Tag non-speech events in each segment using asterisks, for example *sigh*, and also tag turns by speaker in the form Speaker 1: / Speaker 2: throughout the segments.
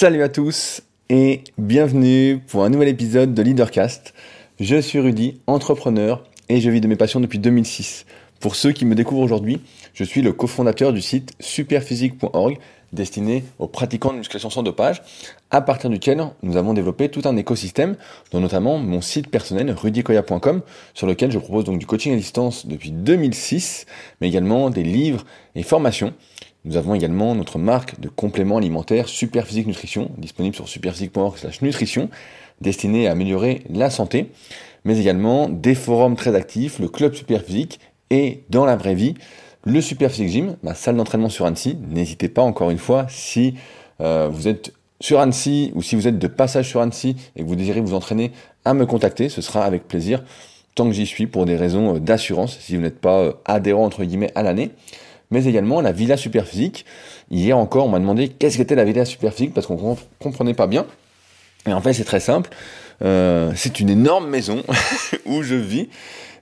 Speaker 1: Salut à tous et bienvenue pour un nouvel épisode de Leadercast. Je suis Rudy, entrepreneur et je vis de mes passions depuis 2006. Pour ceux qui me découvrent aujourd'hui, je suis le cofondateur du site superphysique.org destiné aux pratiquants de musculation sans dopage, à partir duquel nous avons développé tout un écosystème, dont notamment mon site personnel rudykoya.com, sur lequel je propose donc du coaching à distance depuis 2006, mais également des livres et formations. Nous avons également notre marque de compléments alimentaires Superphysique Nutrition, disponible sur superphysique.org/nutrition, destinée à améliorer la santé, mais également des forums très actifs, le club Superphysique et dans la vraie vie, le Super Physique Gym, ma salle d'entraînement sur Annecy. N'hésitez pas, encore une fois, si euh, vous êtes sur Annecy ou si vous êtes de passage sur Annecy et que vous désirez vous entraîner, à me contacter. Ce sera avec plaisir tant que j'y suis pour des raisons euh, d'assurance si vous n'êtes pas euh, adhérent entre guillemets à l'année. Mais également la Villa Superphysique. Hier encore, on m'a demandé qu'est-ce qu'était la Villa Superphysique parce qu'on comprenait pas bien. Et en fait, c'est très simple. c'est une énorme maison *laughs* où je vis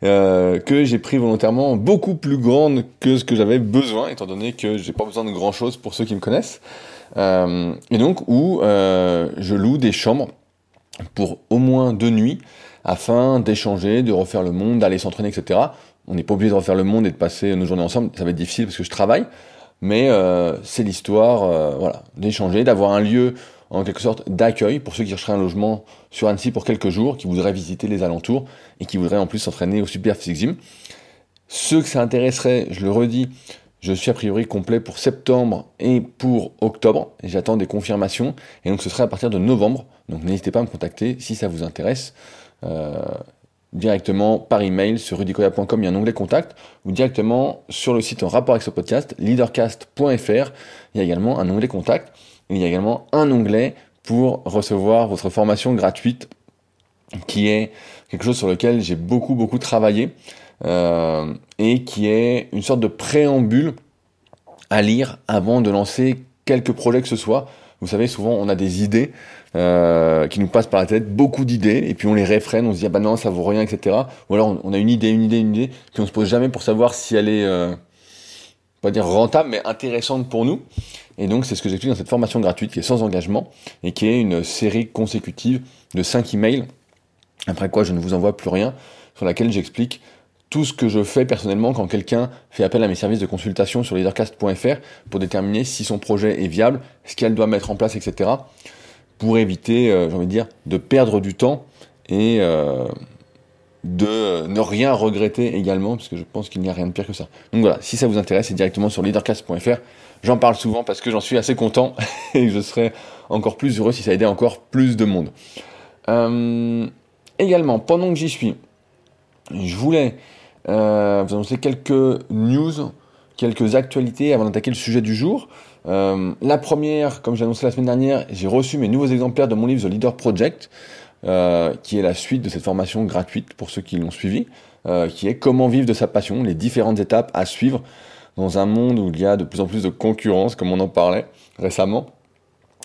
Speaker 1: euh, que j'ai pris volontairement beaucoup plus grande que ce que j'avais besoin, étant donné que j'ai pas besoin de grand chose pour ceux qui me connaissent. Euh, et donc où euh, je loue des chambres pour au moins deux nuits afin d'échanger, de refaire le monde, d'aller s'entraîner, etc. On n'est pas obligé de refaire le monde et de passer nos journées ensemble, ça va être difficile parce que je travaille, mais c'est l'histoire, voilà, d'échanger, d'avoir un lieu en quelque sorte d'accueil pour ceux qui chercheraient un logement sur Annecy pour quelques jours, qui voudraient visiter les alentours et qui voudraient en plus s'entraîner au Super Physique. Ceux que ça intéresserait, je le redis, je suis a priori complet pour septembre et pour octobre. J'attends des confirmations. Et donc ce serait à partir de novembre. Donc n'hésitez pas à me contacter si ça vous intéresse. Euh, directement par email sur rudicoya.com, il y a un onglet contact, ou directement sur le site en rapport avec ce podcast, leadercast.fr, il y a également un onglet contact. Il y a également un onglet pour recevoir votre formation gratuite qui est quelque chose sur lequel j'ai beaucoup beaucoup travaillé euh, et qui est une sorte de préambule à lire avant de lancer quelques projets que ce soit. Vous savez, souvent on a des idées euh, qui nous passent par la tête, beaucoup d'idées, et puis on les réfrène, on se dit ah bah non ça vaut rien, etc. Ou alors on a une idée, une idée, une idée, puis on se pose jamais pour savoir si elle est euh, pas dire rentable, mais intéressante pour nous. Et donc, c'est ce que j'explique dans cette formation gratuite qui est sans engagement et qui est une série consécutive de 5 emails, après quoi je ne vous envoie plus rien, sur laquelle j'explique tout ce que je fais personnellement quand quelqu'un fait appel à mes services de consultation sur leadercast.fr pour déterminer si son projet est viable, ce qu'elle doit mettre en place, etc. pour éviter, euh, j'ai envie de dire, de perdre du temps et euh, de ne rien regretter également, parce que je pense qu'il n'y a rien de pire que ça. Donc voilà, si ça vous intéresse, c'est directement sur leadercast.fr. J'en parle souvent parce que j'en suis assez content *laughs* et je serais encore plus heureux si ça aidait encore plus de monde. Euh, également, pendant que j'y suis, je voulais vous annoncer quelques news, quelques actualités avant d'attaquer le sujet du jour. Euh, la première, comme j'ai annoncé la semaine dernière, j'ai reçu mes nouveaux exemplaires de mon livre The Leader Project, qui est la suite de cette formation gratuite pour ceux qui l'ont suivi, qui est comment vivre de sa passion, les différentes étapes à suivre dans un monde où il y a de plus en plus de concurrence, comme on en parlait récemment,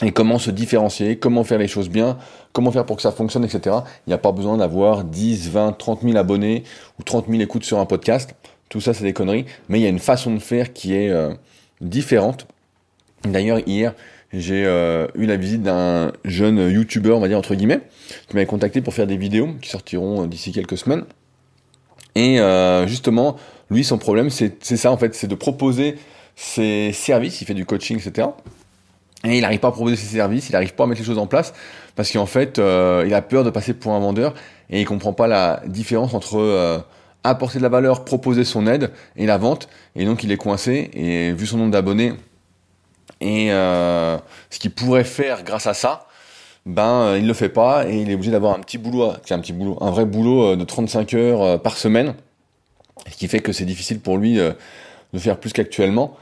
Speaker 1: et comment se différencier, comment faire les choses bien, comment faire pour que ça fonctionne, etc. Il n'y a pas besoin d'avoir 10, 20, 30 000 abonnés ou 30 000 écoutes sur un podcast. Tout ça, c'est des conneries. Mais il y a une façon de faire qui est euh, différente. D'ailleurs, hier, j'ai euh, eu la visite d'un jeune YouTuber, on va dire entre guillemets, qui m'avait contacté pour faire des vidéos qui sortiront euh, d'ici quelques semaines. Et justement, lui, son problème, c'est ça en fait, c'est de proposer ses services. Il fait du coaching, etc. Et il n'arrive pas à proposer ses services, il n'arrive pas à mettre les choses en place parce qu'en fait, euh, il a peur de passer pour un vendeur et il comprend pas la différence entre euh, apporter de la valeur, proposer son aide et la vente. Et donc, il est coincé. Et vu son nombre d'abonnés et euh, ce qu'il pourrait faire grâce à ça, ben il le fait pas et il est obligé d'avoir un petit boulot, c'est un petit boulot, un vrai boulot de 35 heures par semaine ce qui fait que c'est difficile pour lui euh, de faire plus qu'actuellement.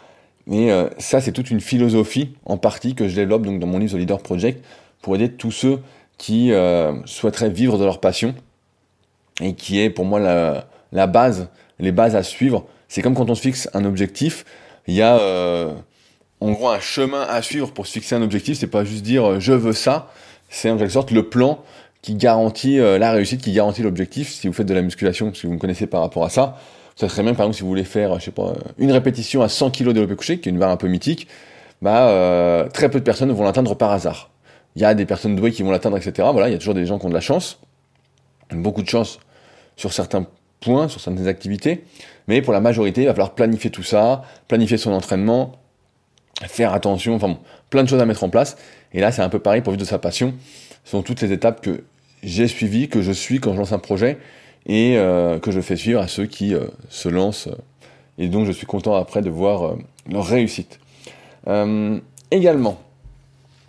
Speaker 1: Mais euh, ça, c'est toute une philosophie en partie que je développe donc dans mon livre The Leader Project pour aider tous ceux qui euh, souhaiteraient vivre de leur passion et qui est pour moi la, la base, les bases à suivre. C'est comme quand on se fixe un objectif, il y a en gros un chemin à suivre pour se fixer un objectif. C'est pas juste dire je veux ça, c'est en quelque sorte le plan qui garantit euh, la réussite, qui garantit l'objectif. Si vous faites de la musculation, si vous me connaissez par rapport à ça, ça serait même par exemple si vous voulez faire, je sais pas, une répétition à 100 kg de développé qui est une barre un peu mythique, bah euh, très peu de personnes vont l'atteindre par hasard. il y a des personnes douées qui vont l'atteindre, etc. Voilà, il y a toujours des gens qui ont de la chance, beaucoup de chance sur certains points, sur certaines activités, mais pour la majorité, il va falloir planifier tout ça, planifier son entraînement, faire attention, enfin bon, plein de choses à mettre en place. Et là, c'est un peu pareil pour vivre de sa passion. Ce sont toutes les étapes que j'ai suivies, que je suis quand je lance un projet et euh, que je fais suivre à ceux qui euh, se lancent. et donc, je suis content après de voir euh, leur réussite. également,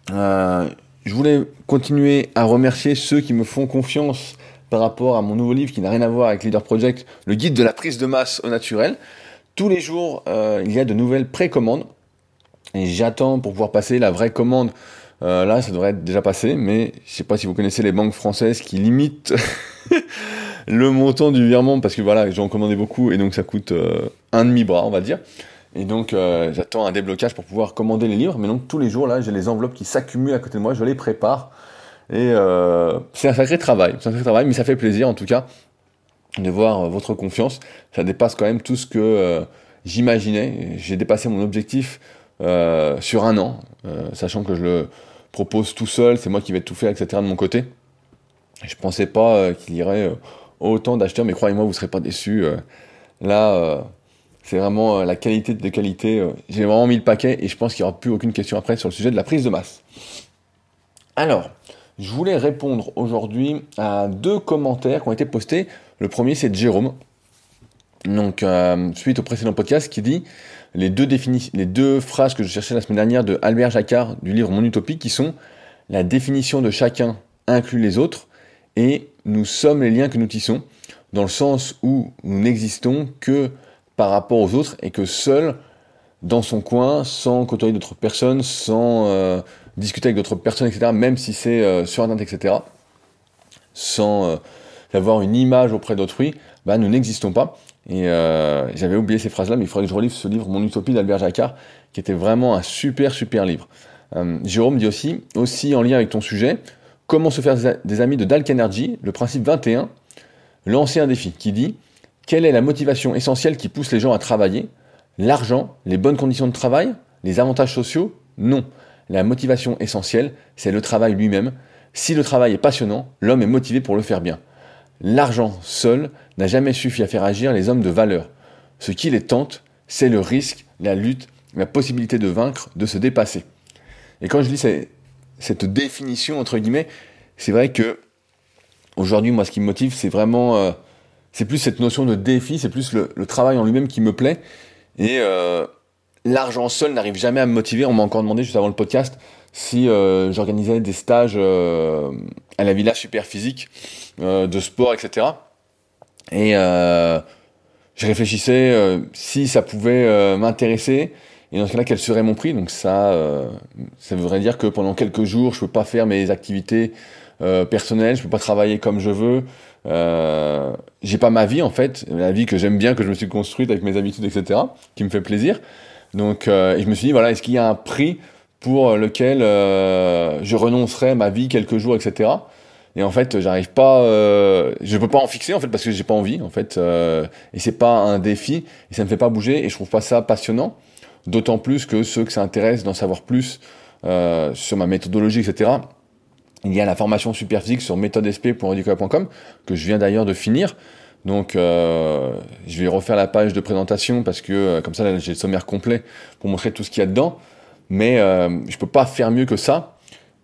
Speaker 1: je voulais continuer à remercier ceux qui me font confiance par rapport à mon nouveau livre qui n'a rien à voir avec Leader Project, le guide de la prise de masse au naturel. Tous les jours, il y a de nouvelles précommandes et j'attends pour pouvoir passer la vraie commande. Euh, là, ça devrait être déjà passé, mais je sais pas si vous connaissez les banques françaises qui limitent *laughs* le montant du virement parce que voilà, j'en commandé beaucoup et donc ça coûte euh, un demi bras, on va dire. Et donc euh, j'attends un déblocage pour pouvoir commander les livres. Mais donc tous les jours là, j'ai les enveloppes qui s'accumulent à côté de moi, je les prépare. Et c'est un sacré travail, c'est un sacré travail, mais ça fait plaisir en tout cas de voir votre confiance. Ça dépasse quand même tout ce que j'imaginais. J'ai dépassé mon objectif euh, sur un an, euh, sachant que je le propose tout seul, c'est moi qui vais tout faire, etc. de mon côté. Je pensais pas euh, qu'il y aurait autant d'acheteurs, mais croyez-moi, vous serez pas déçus. là, c'est vraiment la qualité de qualité. J'ai vraiment mis le paquet et je pense qu'il n'y aura plus aucune question après sur le sujet de la prise de masse. Alors, je voulais répondre aujourd'hui à deux commentaires qui ont été postés. Le premier, c'est de Jérôme. Donc, suite au précédent podcast, qui dit les deux, phrases que je cherchais la semaine dernière de Albert Jacquard du livre Mon Utopie, qui sont la définition de chacun inclut les autres et nous sommes les liens que nous tissons, dans le sens où nous n'existons que par rapport aux autres et que seul, dans son coin, sans côtoyer d'autres personnes, sans euh, discuter avec d'autres personnes, etc., même si c'est euh, sur Internet, etc., sans euh, avoir une image auprès d'autrui, bah, nous n'existons pas. Et euh, j'avais oublié ces phrases-là, mais il faudrait que je relise ce livre, Mon Utopie d'Albert Jacquard, qui était vraiment un super, super livre. Euh, Jérôme dit aussi, aussi en lien avec ton sujet, Comment se faire des amis de Dalk Energy, le principe 21, lancer un défi qui dit Quelle est la motivation essentielle qui pousse les gens à travailler? L'argent, les bonnes conditions de travail, les avantages sociaux? Non. La motivation essentielle, c'est le travail lui-même. Si le travail est passionnant, l'homme est motivé pour le faire bien. L'argent seul n'a jamais suffi à faire agir les hommes de valeur. Ce qui les tente, c'est le risque, la lutte, la possibilité de vaincre, de se dépasser. Et quand je lis cette définition, entre guillemets, c'est vrai que aujourd'hui, moi, ce qui me motive, c'est vraiment, euh, c'est plus cette notion de défi, c'est plus le, travail en lui-même qui me plaît. Et euh, l'argent seul n'arrive jamais à me motiver. On m'a encore demandé juste avant le podcast si euh, j'organisais des stages à la Villa Super Physique de sport, etc. Et je réfléchissais si ça pouvait m'intéresser et dans ce cas-là quel serait mon prix? Donc ça, ça voudrait dire que pendant quelques jours je peux pas faire mes activités personnelles, je peux pas travailler comme je veux. Euh, j'ai pas ma vie en fait, la vie que j'aime bien, que je me suis construite avec mes habitudes, etc., qui me fait plaisir. Donc, euh, et je me suis dit, voilà, est-ce qu'il y a un prix pour lequel euh, je renoncerai à ma vie quelques jours, etc. Et en fait, j'arrive pas, euh, je peux pas en fixer en fait parce que j'ai pas envie en fait, euh, et c'est pas un défi et ça me fait pas bouger et je trouve pas ça passionnant. D'autant plus que ceux que ça intéresse d'en savoir plus euh, sur ma méthodologie, etc. Il y a la formation super physique sur méthodesp.redicola.com que je viens d'ailleurs de finir. Donc, euh, je vais refaire la page de présentation parce que euh, comme ça, j'ai le sommaire complet pour montrer tout ce qu'il y a dedans. Mais euh, je peux pas faire mieux que ça.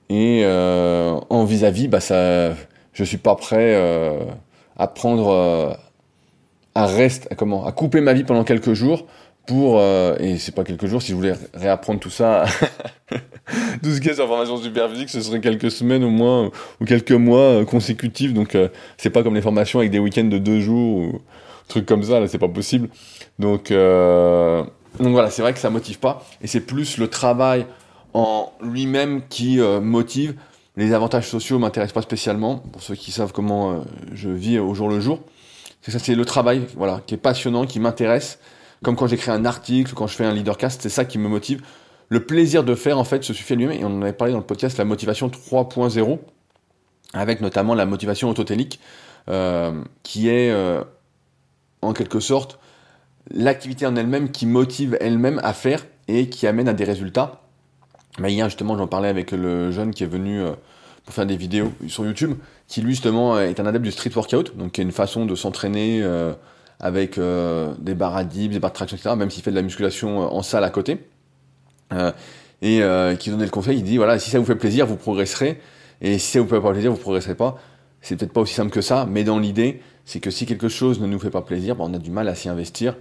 Speaker 1: Et euh, en vis-à-vis, bah ça, je suis pas prêt euh, à prendre, à rester, comment, à couper ma vie pendant quelques jours pour et c'est pas quelques jours. Si je voulais réapprendre tout ça, *laughs* tout ce qui est sur formation super physique, ce serait quelques semaines au moins ou quelques mois consécutifs. Donc c'est pas comme les formations avec des week-ends de deux jours ou trucs comme ça. Là, c'est pas possible. Donc donc voilà, c'est vrai que ça motive pas, et c'est plus le travail lui-même qui euh, motive. Les avantages sociaux m'intéressent pas spécialement, pour ceux qui savent comment euh, je vis au jour le jour. C'est ça, c'est le travail, voilà, qui est passionnant, qui m'intéresse. Comme quand j'écris un article, quand je fais un leadercast, c'est ça qui me motive. Le plaisir de faire, en fait, se suffit à lui-même, et on en avait parlé dans le podcast, la motivation 3.0, avec notamment la motivation autotélique, euh, qui est en quelque sorte l'activité en elle-même qui motive elle-même à faire et qui amène à des résultats. Mais hier, justement, j'en parlais avec le jeune qui est venu pour faire des vidéos sur YouTube, qui lui, justement, est un adepte du street workout, donc qui est une façon de s'entraîner avec des barres à dips, des barres de traction, etc., même s'il fait de la musculation en salle à côté. et qui donnait le conseil, il dit, voilà, si ça vous fait plaisir, vous progresserez, et si ça vous fait pas plaisir, vous progresserez pas. C'est peut-être pas aussi simple que ça, mais dans l'idée, c'est que si quelque chose ne nous fait pas plaisir, ben, on a du mal à s'y investir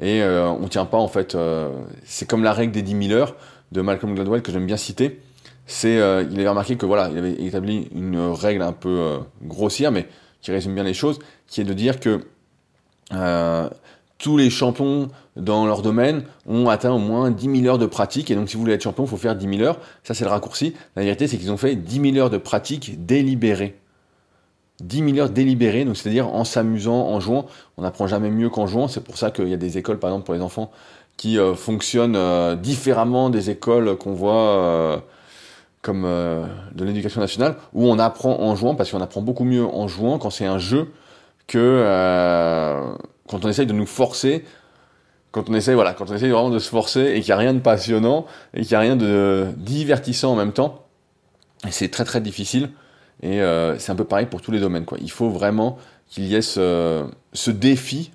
Speaker 1: et euh, on tient pas en fait. Euh, c'est comme la règle des 10 000 heures de Malcolm Gladwell que j'aime bien citer. C'est, euh, il avait remarqué que voilà, il avait établi une règle un peu grossière, mais qui résume bien les choses, qui est de dire que tous les champions dans leur domaine ont atteint au moins 10 000 heures de pratique. Et donc, si vous voulez être champion, il faut faire 10 000 heures. Ça, c'est le raccourci. La vérité, c'est qu'ils ont fait 10 000 heures de pratique délibérée. 10 000 heures délibérées, donc c'est-à-dire en s'amusant, en jouant. On n'apprend jamais mieux qu'en jouant. C'est pour ça qu'il y a des écoles, par exemple, pour les enfants, qui euh, fonctionnent euh, différemment des écoles qu'on voit euh, comme de l'éducation nationale, où on apprend en jouant, parce qu'on apprend beaucoup mieux en jouant quand c'est un jeu que quand on essaye de nous forcer quand on essaye, voilà, quand on essaye vraiment de se forcer et qu'il n'y a rien de passionnant et qu'il n'y a rien de divertissant en même temps, c'est très très difficile. Et c'est un peu pareil pour tous les domaines. Quoi. Il faut vraiment qu'il y ait ce, ce défi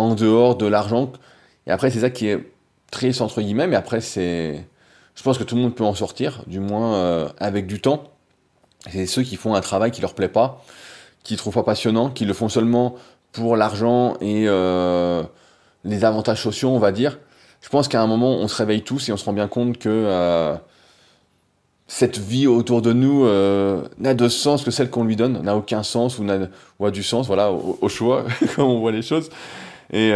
Speaker 1: en dehors de l'argent. Et après, c'est ça qui est triste entre guillemets, mais après, c'est. Je pense que tout le monde peut en sortir, du moins euh, avec du temps. C'est ceux qui font un travail qui leur plaît pas, qui trouvent pas passionnant, qui le font seulement pour l'argent et euh, les avantages sociaux, on va dire. Je pense qu'à un moment, on se réveille tous et on se rend bien compte que euh, cette vie autour de nous n'a de sens que celle qu'on lui donne, n'a aucun sens ou, ou, a du sens, voilà, au, choix, *laughs* comme on voit les choses. Et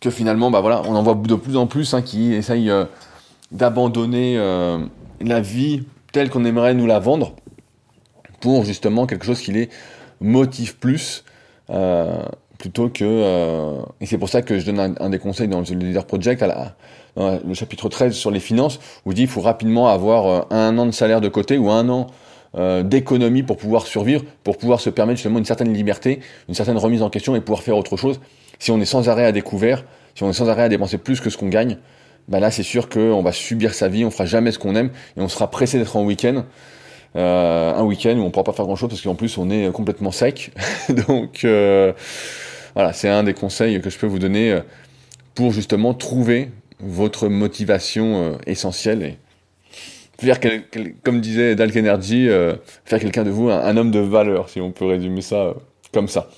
Speaker 1: que finalement, bah voilà, on en voit de plus en plus hein, qui essayent d'abandonner la vie telle qu'on aimerait nous la vendre pour justement quelque chose qui les motive plus euh, plutôt que euh, et c'est pour ça que je donne un, des conseils dans le Leader Project le chapitre 13 sur les finances où il dit il faut rapidement avoir euh, un an de salaire de côté ou un an d'économie pour pouvoir survivre, pour pouvoir se permettre justement une certaine liberté, une certaine remise en question et pouvoir faire autre chose. Si on est sans arrêt à découvert, si on est sans arrêt à dépenser plus que ce qu'on gagne, ben là c'est sûr qu'on va subir sa vie, on fera jamais ce qu'on aime et on sera pressé d'être en week-end euh, un week-end où on pourra pas faire grand-chose parce qu'en plus on est complètement sec. *laughs* Donc euh, voilà, c'est un des conseils que je peux vous donner euh, pour justement trouver votre motivation essentielle et faire, comme disait Dalk Energy, faire quelqu'un de vous un, homme de valeur, si on peut résumer ça comme ça.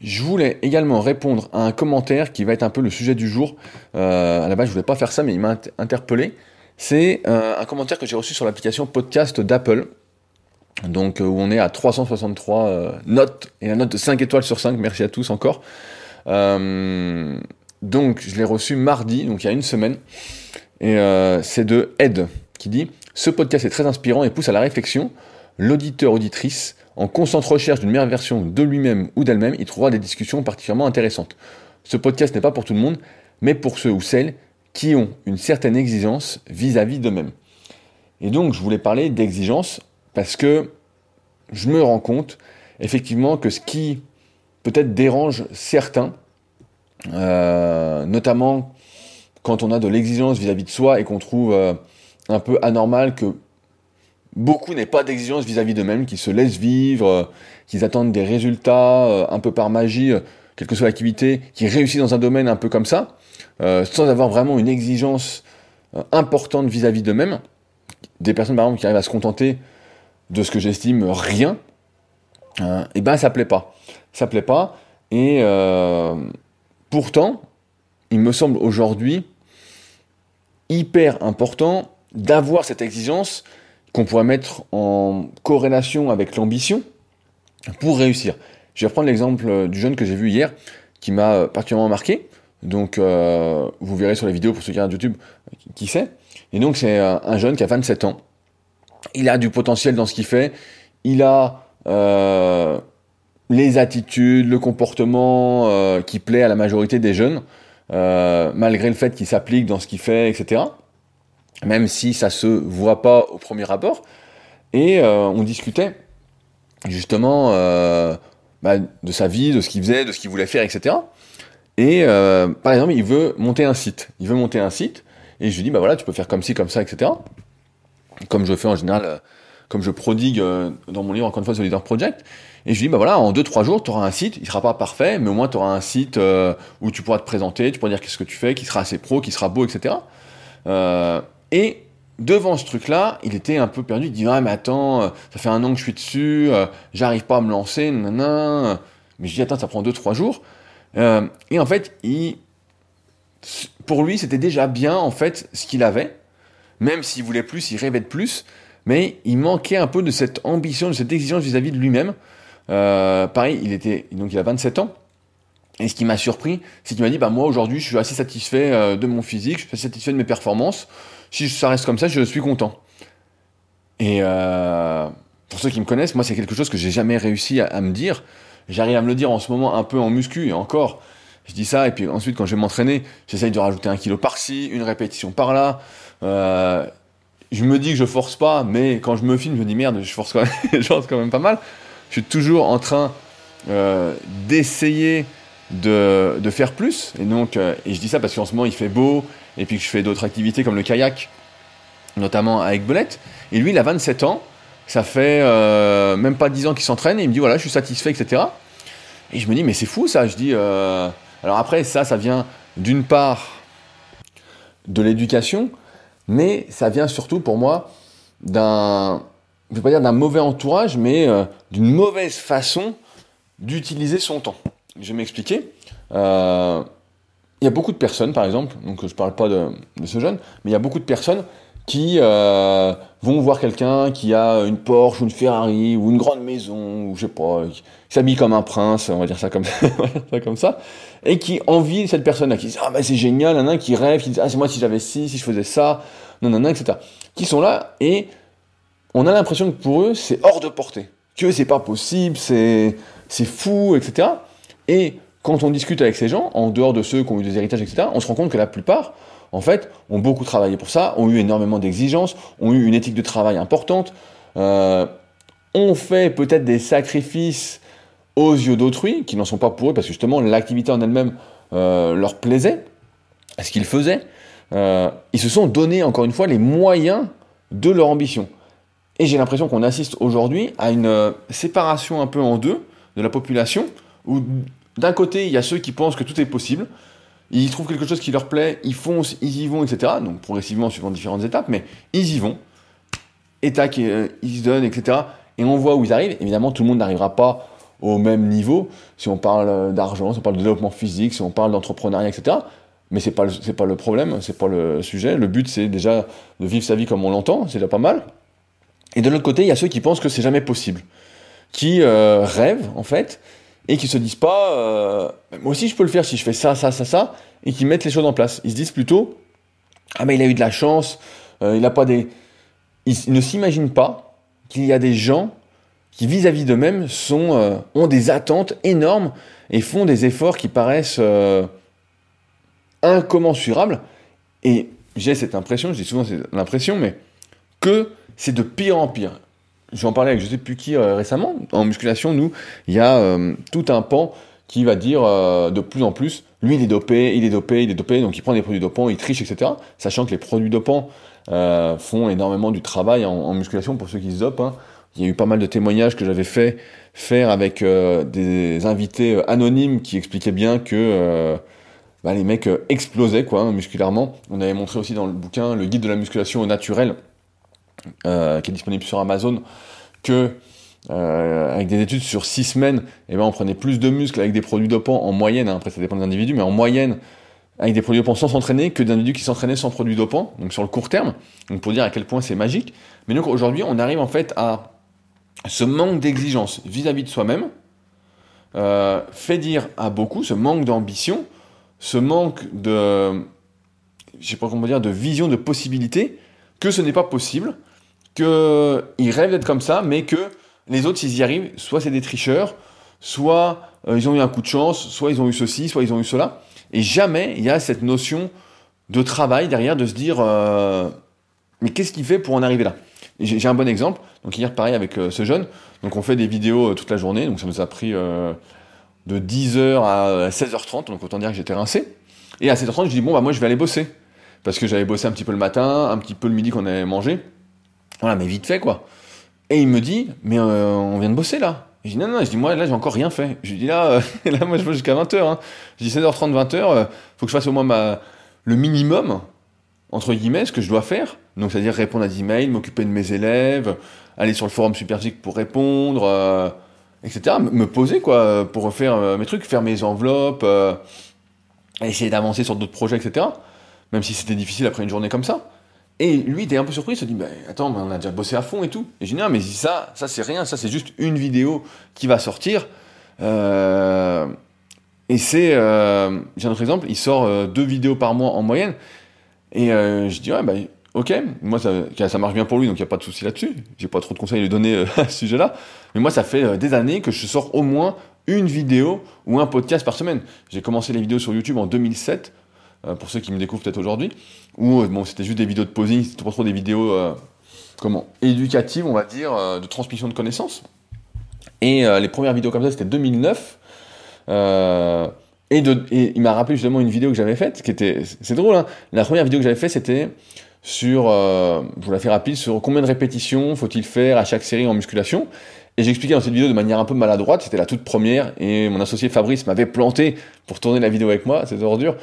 Speaker 1: Je voulais également répondre à un commentaire qui va être un peu le sujet du jour. à la base, je voulais pas faire ça, mais il m'a interpellé c'est euh, un commentaire que j'ai reçu sur l'application podcast d'Apple. Donc, euh, où on est à 363 euh, notes, et la note de 5 étoiles sur 5, merci à tous encore. donc, je l'ai reçu mardi, donc il y a une semaine, et c'est de Ed, qui dit « Ce podcast est très inspirant et pousse à la réflexion. L'auditeur, auditrice, en constante recherche d'une meilleure version de lui-même ou d'elle-même, il trouvera des discussions particulièrement intéressantes. Ce podcast n'est pas pour tout le monde, mais pour ceux ou celles qui ont une certaine exigence vis-à-vis d'eux-mêmes. Et donc, je voulais parler d'exigence parce que je me rends compte effectivement que ce qui peut-être dérange certains, euh, notamment quand on a de l'exigence vis-à-vis de soi et qu'on trouve euh, un peu anormal que beaucoup n'aient pas d'exigence vis-à-vis d'eux-mêmes, qu'ils se laissent vivre, euh, qu'ils attendent des résultats un peu par magie, quelle que soit l'activité, qu'ils réussissent dans un domaine un peu comme ça, euh, sans avoir vraiment une exigence euh, importante vis-à-vis d'eux-mêmes. Des personnes, par exemple, qui arrivent à se contenter de ce que j'estime rien, et euh, eh ben ça plaît pas. Ça plaît pas. Et pourtant, il me semble aujourd'hui hyper important d'avoir cette exigence qu'on pourrait mettre en corrélation avec l'ambition pour réussir. Je vais reprendre l'exemple du jeune que j'ai vu hier, qui m'a particulièrement marqué. Donc, euh, vous verrez sur les vidéos pour ceux qui regardent YouTube qui c'est. Et donc, c'est un, jeune qui a 27 ans. Il a du potentiel dans ce qu'il fait. Il a euh, les attitudes, le comportement euh, qui plaît à la majorité des jeunes, malgré le fait qu'il s'applique dans ce qu'il fait, etc. Même si ça se voit pas au premier abord. Et on discutait justement bah, de sa vie, de ce qu'il faisait, de ce qu'il voulait faire, etc. Et euh, par exemple, il veut monter un site. Il veut monter un site. Et je lui dis, bah voilà, tu peux faire comme ci, comme ça, etc. Comme je fais en général, euh, comme je prodigue euh, dans mon livre, encore une fois, The Leader Project. Et je lui dis, bah voilà, en 2-3 jours, tu auras un site, il sera pas parfait, mais au moins tu auras un site euh, où tu pourras te présenter, tu pourras dire qu'est-ce que tu fais, qui sera assez pro, qui sera beau, etc. et devant ce truc-là, il était un peu perdu. Il dit Ah, mais attends, ça fait un an que je suis dessus, j'arrive pas à me lancer, nanana. Mais je dis Attends, ça prend 2-3 jours. et en fait, il, pour lui, c'était déjà bien, en fait, ce qu'il avait. Même s'il voulait plus, il rêvait de plus. Mais il manquait un peu de cette ambition, de cette exigence vis-à-vis de lui-même. Euh, pareil, il était, donc il a 27 ans. Et ce qui m'a surpris, c'est qu'il m'a dit, bah moi aujourd'hui, je suis assez satisfait euh, de mon physique, je suis assez satisfait de mes performances. Si ça reste comme ça, je suis content. Et euh, pour ceux qui me connaissent, moi c'est quelque chose que j'ai jamais réussi à, me dire. J'arrive à me le dire en ce moment un peu en muscu et encore je dis ça, et puis ensuite, quand je vais m'entraîner, j'essaye de rajouter un kilo par-ci, une répétition par-là. Euh, je me dis que je force pas, mais quand je me filme, je me dis merde, je force quand même, *laughs* pas mal. Je suis toujours en train euh, d'essayer de, faire plus. Et donc, et je dis ça parce qu'en ce moment, il fait beau, et puis que je fais d'autres activités comme le kayak, notamment avec Belette. Et lui, il a 27 ans, ça fait euh, même pas 10 ans qu'il s'entraîne, et il me dit voilà, je suis satisfait, etc. Et je me dis, mais c'est fou ça, je dis. Euh, alors après, ça, ça vient d'une part de l'éducation, mais ça vient surtout pour moi d'un, je vais pas dire d'un mauvais entourage, mais euh, d'une mauvaise façon d'utiliser son temps. Je vais m'expliquer. Euh, il y a beaucoup de personnes, par exemple, donc je ne parle pas de, ce jeune, mais il y a beaucoup de personnes qui euh, vont voir quelqu'un qui a une Porsche ou une Ferrari ou une grande maison ou je sais pas, qui s'habille comme un prince, on va dire ça comme *laughs* ça, comme ça et qui envie cette personne-là, qui dit ah ben c'est génial, un qui rêve, qui dit ah c'est moi si j'avais ci, si je faisais ça, non non non etc. Qui sont là et on a l'impression que pour eux c'est hors de portée, que c'est pas possible, c'est c'est fou, etc. Et quand on discute avec ces gens, en dehors de ceux qui ont eu des héritages, etc., on se rend compte que la plupart en fait, ont beaucoup travaillé pour ça, ont eu énormément d'exigences, ont eu une éthique de travail importante, euh, ont fait peut-être des sacrifices aux yeux d'autrui, qui n'en sont pas pour eux, parce que justement l'activité en elle-même euh, leur plaisait, ce qu'ils faisaient. Euh, ils se sont donné, encore une fois, les moyens de leur ambition. Et j'ai l'impression qu'on assiste aujourd'hui à une séparation un peu en deux de la population, où d'un côté, il y a ceux qui pensent que tout est possible, ils trouvent quelque chose qui leur plaît, ils foncent, ils y vont, etc. Donc progressivement, suivant différentes étapes, mais ils y vont. Et tac, euh, ils se donnent, etc. Et on voit où ils arrivent. Évidemment, tout le monde n'arrivera pas au même niveau. Si on parle euh, d'argent, si on parle de développement physique, si on parle d'entrepreneuriat, etc. Mais c'est pas c'est pas le problème, c'est pas le sujet. Le but, c'est déjà de vivre sa vie comme on l'entend, c'est déjà pas mal. Et de l'autre côté, il y a ceux qui pensent que c'est jamais possible, qui euh, rêvent en fait et qui se disent pas, euh, moi aussi je peux le faire si je fais ça, ça, ça, ça, et qui mettent les choses en place. Ils se disent plutôt, ah mais il a eu de la chance, euh, il a pas des, ils, ne s'imaginent pas qu'il y a des gens qui vis-à-vis d'eux-mêmes sont euh, ont des attentes énormes et font des efforts qui paraissent incommensurables. Et j'ai cette impression, dis souvent c'est l'impression, mais que c'est de pire en pire j'en parlais avec je sais plus qui euh, récemment, en musculation, nous, il y a euh, tout un pan qui va dire euh, de plus en plus, lui il est dopé, il est dopé, il est dopé, donc il prend des produits dopants, il triche, etc. Sachant que les produits dopants font énormément du travail en, musculation pour ceux qui se dopent. Hein. Il y a eu pas mal de témoignages que j'avais fait faire avec des invités anonymes qui expliquaient bien que bah, les mecs explosaient quoi, hein, musculairement. On avait montré aussi dans le bouquin le guide de la musculation au naturel, euh, qui est disponible sur Amazon, que euh, avec des études sur 6 semaines, eh ben, on prenait plus de muscles avec des produits dopants en moyenne, hein, après ça dépend des individus, mais en moyenne avec des produits dopants sans s'entraîner que d'individus qui s'entraînaient sans produits dopants, donc sur le court terme, donc pour dire à quel point c'est magique. Mais donc aujourd'hui, on arrive en fait à ce manque d'exigence vis-à-vis de soi-même, euh, fait dire à beaucoup, ce manque d'ambition, ce manque de, je sais pas comment dire, de vision, de possibilité, que ce n'est pas possible, qu'ils rêvent d'être comme ça, mais que les autres, s'ils y arrivent, soit c'est des tricheurs, soit euh, ils ont eu un coup de chance, soit ils ont eu ceci, soit ils ont eu cela. Et jamais il y a cette notion de travail derrière, de se dire euh, mais qu'est-ce qu'il fait pour en arriver là? J'ai un bon exemple. Donc hier, pareil avec euh, ce jeune. Donc on fait des vidéos toute la journée. Donc ça nous a pris de 10h à 16h30. Donc autant dire que j'étais rincé. Et à 16h30, je dis bon bah moi je vais aller bosser. parce que j'avais bossé un petit peu le matin, un petit peu le midi qu'on avait mangé. Voilà, mais vite fait, quoi. Et il me dit, mais euh, on vient de bosser là. Je dis non, non, je dis moi là j'ai encore rien fait. Je lui dis là, euh, *laughs* là moi je bosse jusqu'à 20h. Hein. Je dis 16h30, 20h, euh, faut que je fasse au moins ma, le minimum, entre guillemets, ce que je dois faire. Donc c'est-à-dire répondre à des emails, m'occuper de mes élèves, aller sur le forum Superphysique pour répondre, etc. Me poser quoi, pour faire mes trucs, faire mes enveloppes, essayer d'avancer sur d'autres projets, etc. Même si c'était difficile après une journée comme ça. Et lui, était un peu surpris, il se dit, bah, attends, on a déjà bossé à fond et tout. Et je dis, non, mais ça, ça c'est rien, ça c'est juste une vidéo qui va sortir. Euh, et c'est, euh, j'ai un autre exemple, il sort euh, deux vidéos par mois en moyenne. Et je dis, ouais, bah, ok, moi ça, ça marche bien pour lui, donc il n'y a pas de souci là-dessus. J'ai pas trop de conseils à lui donner *laughs* à ce sujet-là. Mais moi, ça fait des années que je sors au moins une vidéo ou un podcast par semaine. J'ai commencé les vidéos sur YouTube en 2007. Euh, pour ceux qui me découvrent peut-être aujourd'hui, où euh, bon, c'était juste des vidéos de posing, c'était pas trop des vidéos euh, comment, éducatives, on va dire, de transmission de connaissances. Et les premières vidéos comme ça, c'était 2009. Et, il m'a rappelé justement une vidéo que j'avais faite, qui était, c'est drôle, hein la première vidéo que j'avais faite, c'était sur, je vous la fais rapide, sur combien de répétitions faut-il faire à chaque série en musculation. Et j'expliquais dans cette vidéo de manière un peu maladroite, c'était la toute première, et mon associé Fabrice m'avait planté pour tourner la vidéo avec moi, c'est ordures,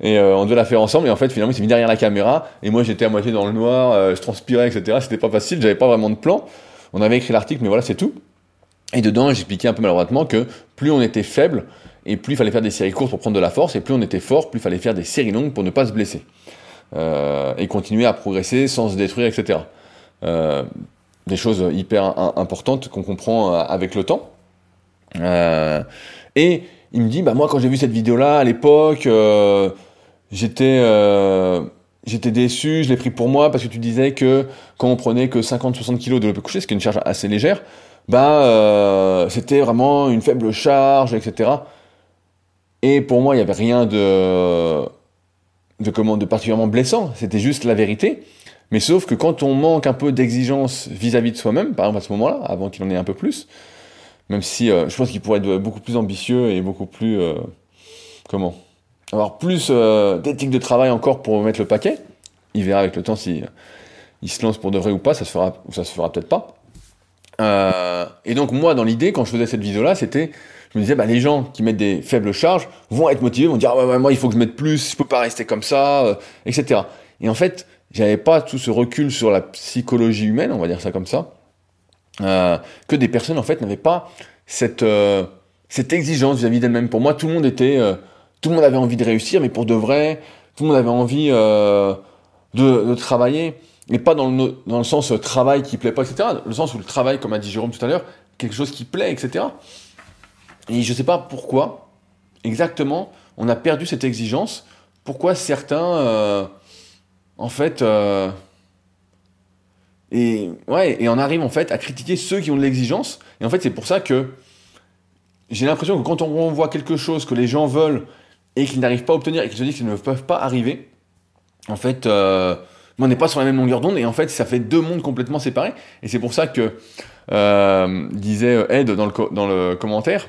Speaker 1: et euh, on devait la faire ensemble, et en fait finalement il s'est mis derrière la caméra, et moi j'étais à moitié dans le noir, euh, je transpirais, etc. C'était pas facile, j'avais pas vraiment de plan. On avait écrit l'article, mais voilà, c'est tout. Et dedans, j'expliquais un peu maladroitement que plus on était faible, et plus il fallait faire des séries courtes pour prendre de la force, et plus on était fort, plus il fallait faire des séries longues pour ne pas se blesser. Euh, et continuer à progresser sans se détruire, etc. des choses hyper importantes qu'on comprend euh, avec le temps. Euh, et il me dit, bah moi quand j'ai vu cette vidéo-là à l'époque, euh, j'étais déçu, je l'ai pris pour moi parce que tu disais que quand on prenait que 50-60 kg de développé couché, ce qui est une charge assez légère, bah c'était vraiment une faible charge, etc. Et pour moi, il n'y avait rien de de comment de particulièrement blessant. C'était juste la vérité. Mais sauf que quand on manque un peu d'exigence vis-à-vis de soi-même, par exemple à ce moment-là, avant qu'il en ait un peu plus, même si euh, je pense qu'il pourrait être beaucoup plus ambitieux et beaucoup plus... Euh, comment? Avoir plus euh, d'éthique de travail encore pour mettre le paquet. Il verra avec le temps si il se lance pour de vrai ou pas, ça se fera ça se fera peut-être pas. et donc moi, dans l'idée, quand je faisais cette vidéo-là, c'était, je me disais, bah, les gens qui mettent des faibles charges vont être motivés, vont dire, ah, ouais, moi il faut que je mette plus, je peux pas rester comme ça, etc. Et en fait, j'avais pas tout ce recul sur la psychologie humaine, on va dire ça comme ça, euh, que des personnes en fait n'avaient pas cette euh, cette exigence vis-à-vis d'elles-mêmes. Pour moi, tout le monde était, euh, tout le monde avait envie de réussir, mais pour de vrai, tout le monde avait envie de, travailler, mais pas dans le dans le sens travail qui plaît pas, etc. Le sens où le travail, comme a dit Jérôme tout à l'heure, quelque chose qui plaît, etc. Et je sais pas pourquoi exactement on a perdu cette exigence. Pourquoi certains en fait, euh, et ouais, et on arrive en fait à critiquer ceux qui ont de l'exigence. Et en fait, c'est pour ça que j'ai l'impression que quand on voit quelque chose que les gens veulent et qu'ils n'arrivent pas à obtenir et qu'ils se disent qu'ils ne peuvent pas arriver, en fait, euh, on n'est pas sur la même longueur d'onde et en fait, ça fait deux mondes complètement séparés. Et c'est pour ça que euh, disait Ed dans le, dans le commentaire.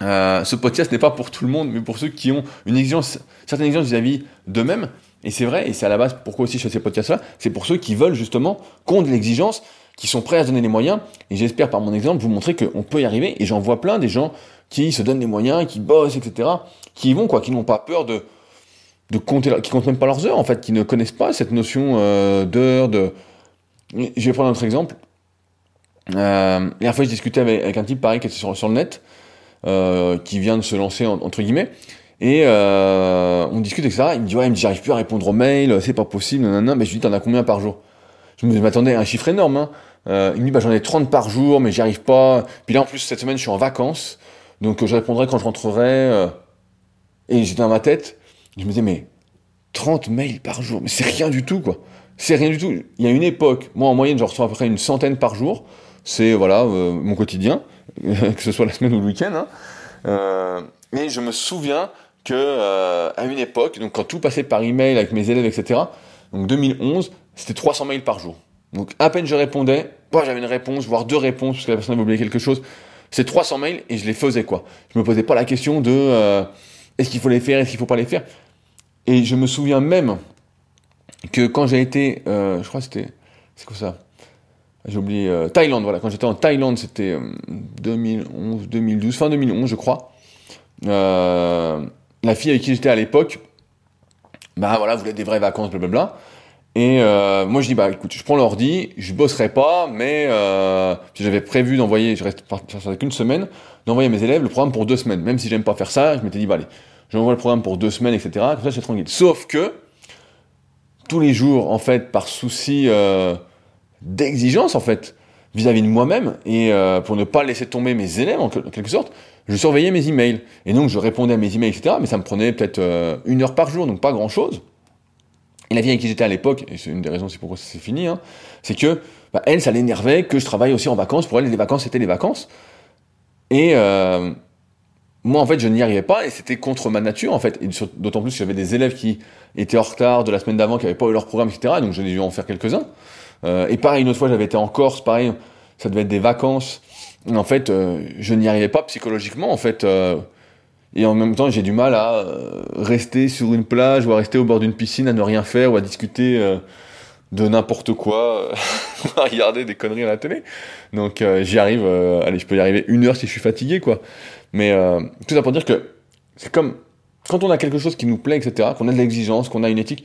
Speaker 1: ce podcast n'est pas pour tout le monde, mais pour ceux qui ont une exigence, certaines exigences vis-à-vis d'eux-mêmes, et c'est vrai, et c'est à la base pourquoi aussi je fais ces podcasts-là, c'est pour ceux qui veulent justement, qui ont de l'exigence, qui sont prêts à se donner les moyens, et j'espère par mon exemple vous montrer qu'on peut y arriver, et j'en vois plein des gens qui se donnent les moyens, qui bossent, etc., qui y vont, quoi, qui n'ont pas peur de, de compter, qui comptent même pas leurs heures, en fait, qui ne connaissent pas cette notion euh, d'heure, de... Je vais prendre un autre exemple. Euh, la dernière fois, je discutais avec, un type pareil qui était sur, sur le net, euh, qui vient de se lancer, entre guillemets, et euh, on discute, etc. Il me dit, ouais, il me dit, j'arrive plus à répondre aux mails, c'est pas possible, nanana. Mais je lui dis, t'en as combien par jour? Je m'attendais à un chiffre énorme. Hein. Euh, il me dit, bah, j'en ai 30 par jour, mais j'y arrive pas. Puis là, en plus, cette semaine, je suis en vacances. Donc, je répondrai quand je rentrerai. Euh. Et j'étais dans ma tête. Je me disais, mais 30 mails par jour, mais c'est rien du tout, quoi. C'est rien du tout. Il y a une époque, moi, en moyenne, je reçois à peu près une centaine par jour. C'est, voilà, mon quotidien, *laughs* que ce soit la semaine ou le week-end. Hein. mais je me souviens que euh, à une époque, donc quand tout passait par email avec mes élèves, etc. Donc 2011, c'était 300 mails par jour. Donc à peine je répondais, bah, j'avais une réponse, voire deux réponses parce que la personne avait oublié quelque chose. C'est 300 mails et je les faisais quoi. Je me posais pas la question de euh, est-ce qu'il faut les faire, est-ce qu'il faut pas les faire? Et je me souviens même que quand j'ai été, euh, je crois que c'était, c'est quoi ça? J'ai oublié, Thaïlande, voilà, quand j'étais en Thaïlande, c'était 2011, 2012, fin 2011, je crois. La fille avec qui j'étais à l'époque, bah voilà, voulait des vraies vacances, blablabla. Et euh, moi je dis bah écoute, je prends l'ordi, je bosserai pas, mais euh, j'avais prévu d'envoyer, je reste faire qu'une semaine, d'envoyer mes élèves le programme pour deux semaines. Même si j'aime pas faire ça, je m'étais dit bah allez, j'envoie le programme pour deux semaines, etc. Comme ça suis tranquille. Sauf que tous les jours, en fait, par souci euh, d'exigence en fait vis-à-vis de moi-même et pour ne pas laisser tomber mes élèves en quelque sorte, je surveillais mes emails et donc je répondais à mes emails, etc. Mais ça me prenait peut-être euh, une heure par jour, donc pas grand chose. Et la vie avec qui j'étais à l'époque, et c'est une des raisons c'est pourquoi c'est fini, hein, c'est que bah, elle, ça l'énervait que je travaille aussi en vacances. Pour elle, les vacances, c'était les vacances. Et euh, moi, en fait, je n'y arrivais pas et c'était contre ma nature, en fait. D'autant plus que j'avais des élèves qui étaient en retard de la semaine d'avant, qui n'avaient pas eu leur programme, etc. Donc, je dû en faire quelques-uns. Euh, et pareil, une autre fois, j'avais été en Corse, pareil, ça devait être des vacances. En fait, euh, je n'y arrivais pas psychologiquement, en fait. Et en même temps, j'ai du mal à euh, rester sur une plage ou à rester au bord d'une piscine à ne rien faire ou à discuter euh, de n'importe quoi, *laughs* à regarder des conneries à la télé. Donc euh, j'y arrive, allez, je peux y arriver une heure si je suis fatigué, quoi. Mais tout ça pour dire que c'est comme quand on a quelque chose qui nous plaît, etc., qu'on a de l'exigence, qu'on a une éthique,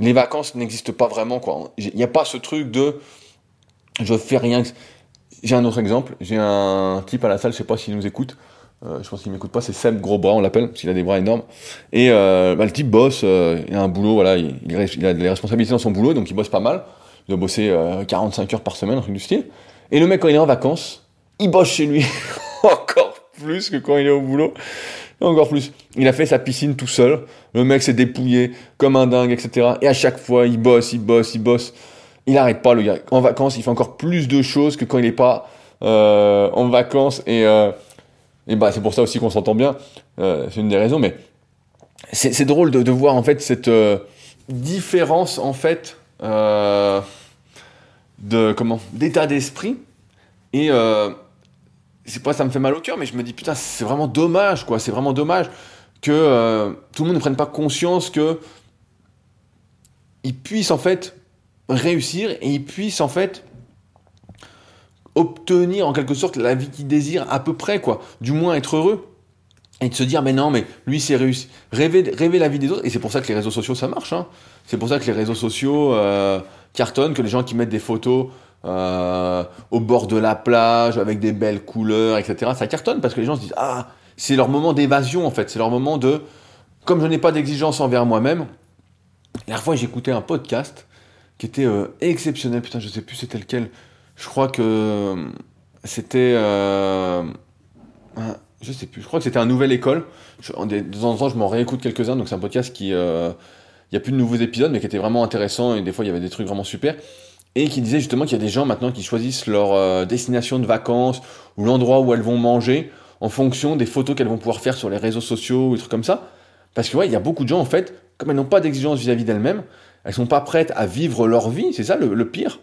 Speaker 1: les vacances n'existent pas vraiment, quoi. Il n'y a pas ce truc de je fais rien. J'ai un autre exemple, j'ai un type à la salle, je sais pas s'il nous écoute, euh, je pense qu'il m'écoute pas, c'est Seb Gros Bras, on l'appelle, parce qu'il a des bras énormes. Et euh, bah, le type bosse, euh, il a un boulot, voilà, il, il, a des responsabilités dans son boulot, donc il bosse pas mal. Il doit bosser 45 heures par semaine, un truc du style. Et le mec, quand il est en vacances, il bosse chez lui *laughs* encore plus que quand il est au boulot. Encore plus. Il a fait sa piscine tout seul. Le mec s'est dépouillé comme un dingue, etc. Et à chaque fois, il bosse, il bosse, il bosse. Il n'arrête pas, le gars. En vacances, il fait encore plus de choses que quand il n'est pas en vacances. Et et bah, c'est pour ça aussi qu'on s'entend bien. Euh, c'est une des raisons, mais c'est drôle de, de, voir en fait cette euh, différence en fait euh, de comment d'état d'esprit et c'est pas ça me fait mal au cœur, mais je me dis putain c'est vraiment dommage quoi, c'est vraiment dommage que tout le monde ne prenne pas conscience que ils puissent en fait réussir et ils puissent en fait obtenir en quelque sorte la vie qu'il désire à peu près, quoi. Du moins être heureux. Et de se dire, mais non, mais lui, c'est réussi. Rêver, rêver la vie des autres. Et c'est pour ça que les réseaux sociaux, ça marche. Hein. C'est pour ça que les réseaux sociaux euh, cartonnent, que les gens qui mettent des photos euh, au bord de la plage, avec des belles couleurs, etc., ça cartonne parce que les gens se disent, ah, c'est leur moment d'évasion, en fait. C'est leur moment de, comme je n'ai pas d'exigence envers moi-même, la dernière fois, j'écoutais un podcast qui était euh, exceptionnel. Putain, je sais plus c'était lequel. Je crois que euh, c'était. Euh, je sais plus, je crois que c'était un Nouvelle École. Je, de temps en temps, je m'en réécoute quelques-uns, donc c'est un podcast qui. Euh, il n'y a plus de nouveaux épisodes, mais qui était vraiment intéressant, et des fois, il y avait des trucs vraiment super. Et qui disait justement qu'il y a des gens maintenant qui choisissent leur destination de vacances ou l'endroit où elles vont manger en fonction des photos qu'elles vont pouvoir faire sur les réseaux sociaux ou des trucs comme ça. Parce que ouais, il y a beaucoup de gens en fait, comme elles n'ont pas d'exigence vis-à-vis d'elles-mêmes, elles sont pas prêtes à vivre leur vie, c'est ça le pire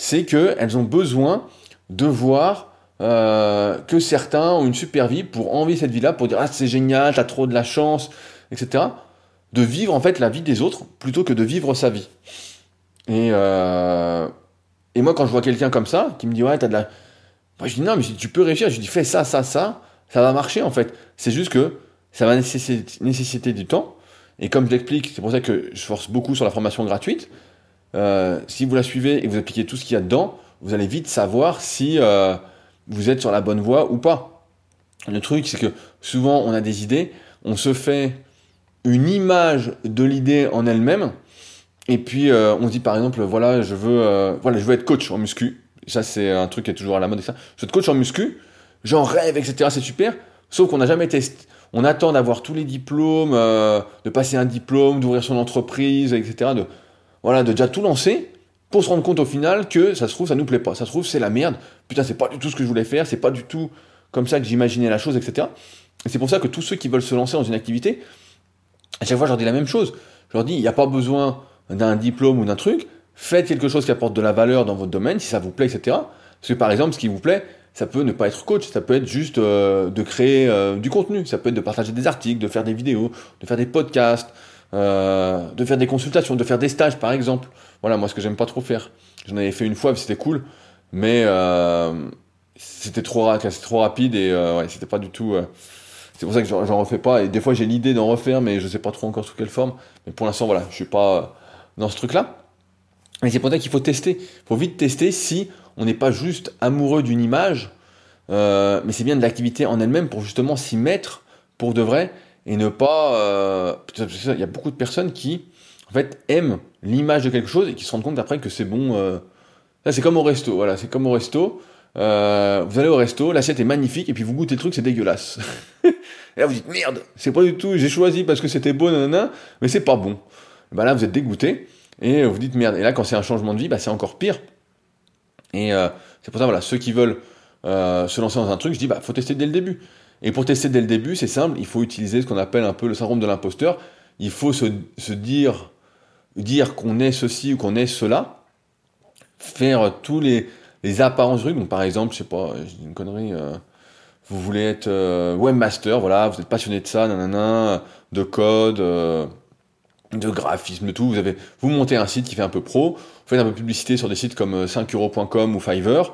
Speaker 1: c'est qu'elles ont besoin de voir euh, que certains ont une super vie pour envier cette vie-là, pour dire ah c'est génial, t'as trop de la chance, etc. De vivre en fait la vie des autres plutôt que de vivre sa vie. Et, euh, et moi quand je vois quelqu'un comme ça qui me dit ouais t'as de la, moi, je dis non mais tu peux réussir, je dis fais ça ça ça, ça va marcher en fait. C'est juste que ça va nécessiter du temps. Et comme je l'explique, c'est pour ça que je force beaucoup sur la formation gratuite. Euh, si vous la suivez et vous appliquez tout ce qu'il y a dedans, vous allez vite savoir si euh, vous êtes sur la bonne voie ou pas. Le truc, c'est que souvent on a des idées, on se fait une image de l'idée en elle-même, et puis euh, on dit par exemple, voilà, je veux, voilà, je veux être coach en muscu. Ça, c'est un truc qui est toujours à la mode. Ça. Je veux être coach en muscu, j'en rêve, etc. C'est super. Sauf qu'on n'a jamais testé. On attend d'avoir tous les diplômes, de passer un diplôme, d'ouvrir son entreprise, etc. Voilà, de déjà tout lancer pour se rendre compte au final que ça se trouve, ça nous plaît pas. Ça se trouve, c'est la merde. Putain, c'est pas du tout ce que je voulais faire, c'est pas du tout comme ça que j'imaginais la chose, etc. Et c'est pour ça que tous ceux qui veulent se lancer dans une activité, à chaque fois, je leur dis la même chose. Je leur dis, il n'y a pas besoin d'un diplôme ou d'un truc. Faites quelque chose qui apporte de la valeur dans votre domaine, si ça vous plaît, etc. Parce que par exemple, ce qui vous plaît, ça peut ne pas être coach, ça peut être juste euh, de créer euh, du contenu, ça peut être de partager des articles, de faire des vidéos, de faire des podcasts, euh, de faire des consultations, de faire des stages par exemple. Voilà, moi ce que j'aime pas trop faire. J'en avais fait une fois, c'était cool, mais euh, c'était trop, trop rapide et euh, ouais, c'était pas du tout. c'est pour ça que j'en refais pas. Et des fois j'ai l'idée d'en refaire, mais je sais pas trop encore sous quelle forme. Mais pour l'instant, voilà, je suis pas dans ce truc-là. Mais c'est pour ça qu'il faut tester. Il faut vite tester si on n'est pas juste amoureux d'une image, mais c'est bien de l'activité en elle-même pour justement s'y mettre pour de vrai et ne pas. Euh, il y a beaucoup de personnes qui, en fait, aiment l'image de quelque chose et qui se rendent compte après que c'est bon. Euh, c'est comme au resto, voilà, c'est comme au resto. Euh, vous allez au resto, l'assiette est magnifique, et puis vous goûtez le truc, c'est dégueulasse. *laughs* et là vous dites merde, c'est pas du tout, j'ai choisi parce que c'était beau, nanana, mais c'est pas bon. Ben là vous êtes dégoûté, et vous dites merde. Et là quand c'est un changement de vie, bah, c'est encore pire. Et c'est pour ça, voilà, ceux qui veulent se lancer dans un truc, je dis bah faut tester dès le début. Et pour tester dès le début, c'est simple, il faut utiliser ce qu'on appelle un peu le syndrome de l'imposteur. Il faut se, dire, dire qu'on est ceci ou qu'on est cela, faire tous les, les apparences du Donc par exemple, je sais pas, je dis une connerie, euh, vous voulez être euh, webmaster, voilà, vous êtes passionné de ça, nanana, de code, euh, de graphisme, tout. Vous avez, vous montez un site qui fait un peu pro, vous faites un peu de publicité sur des sites comme 5euros.com ou Fiverr,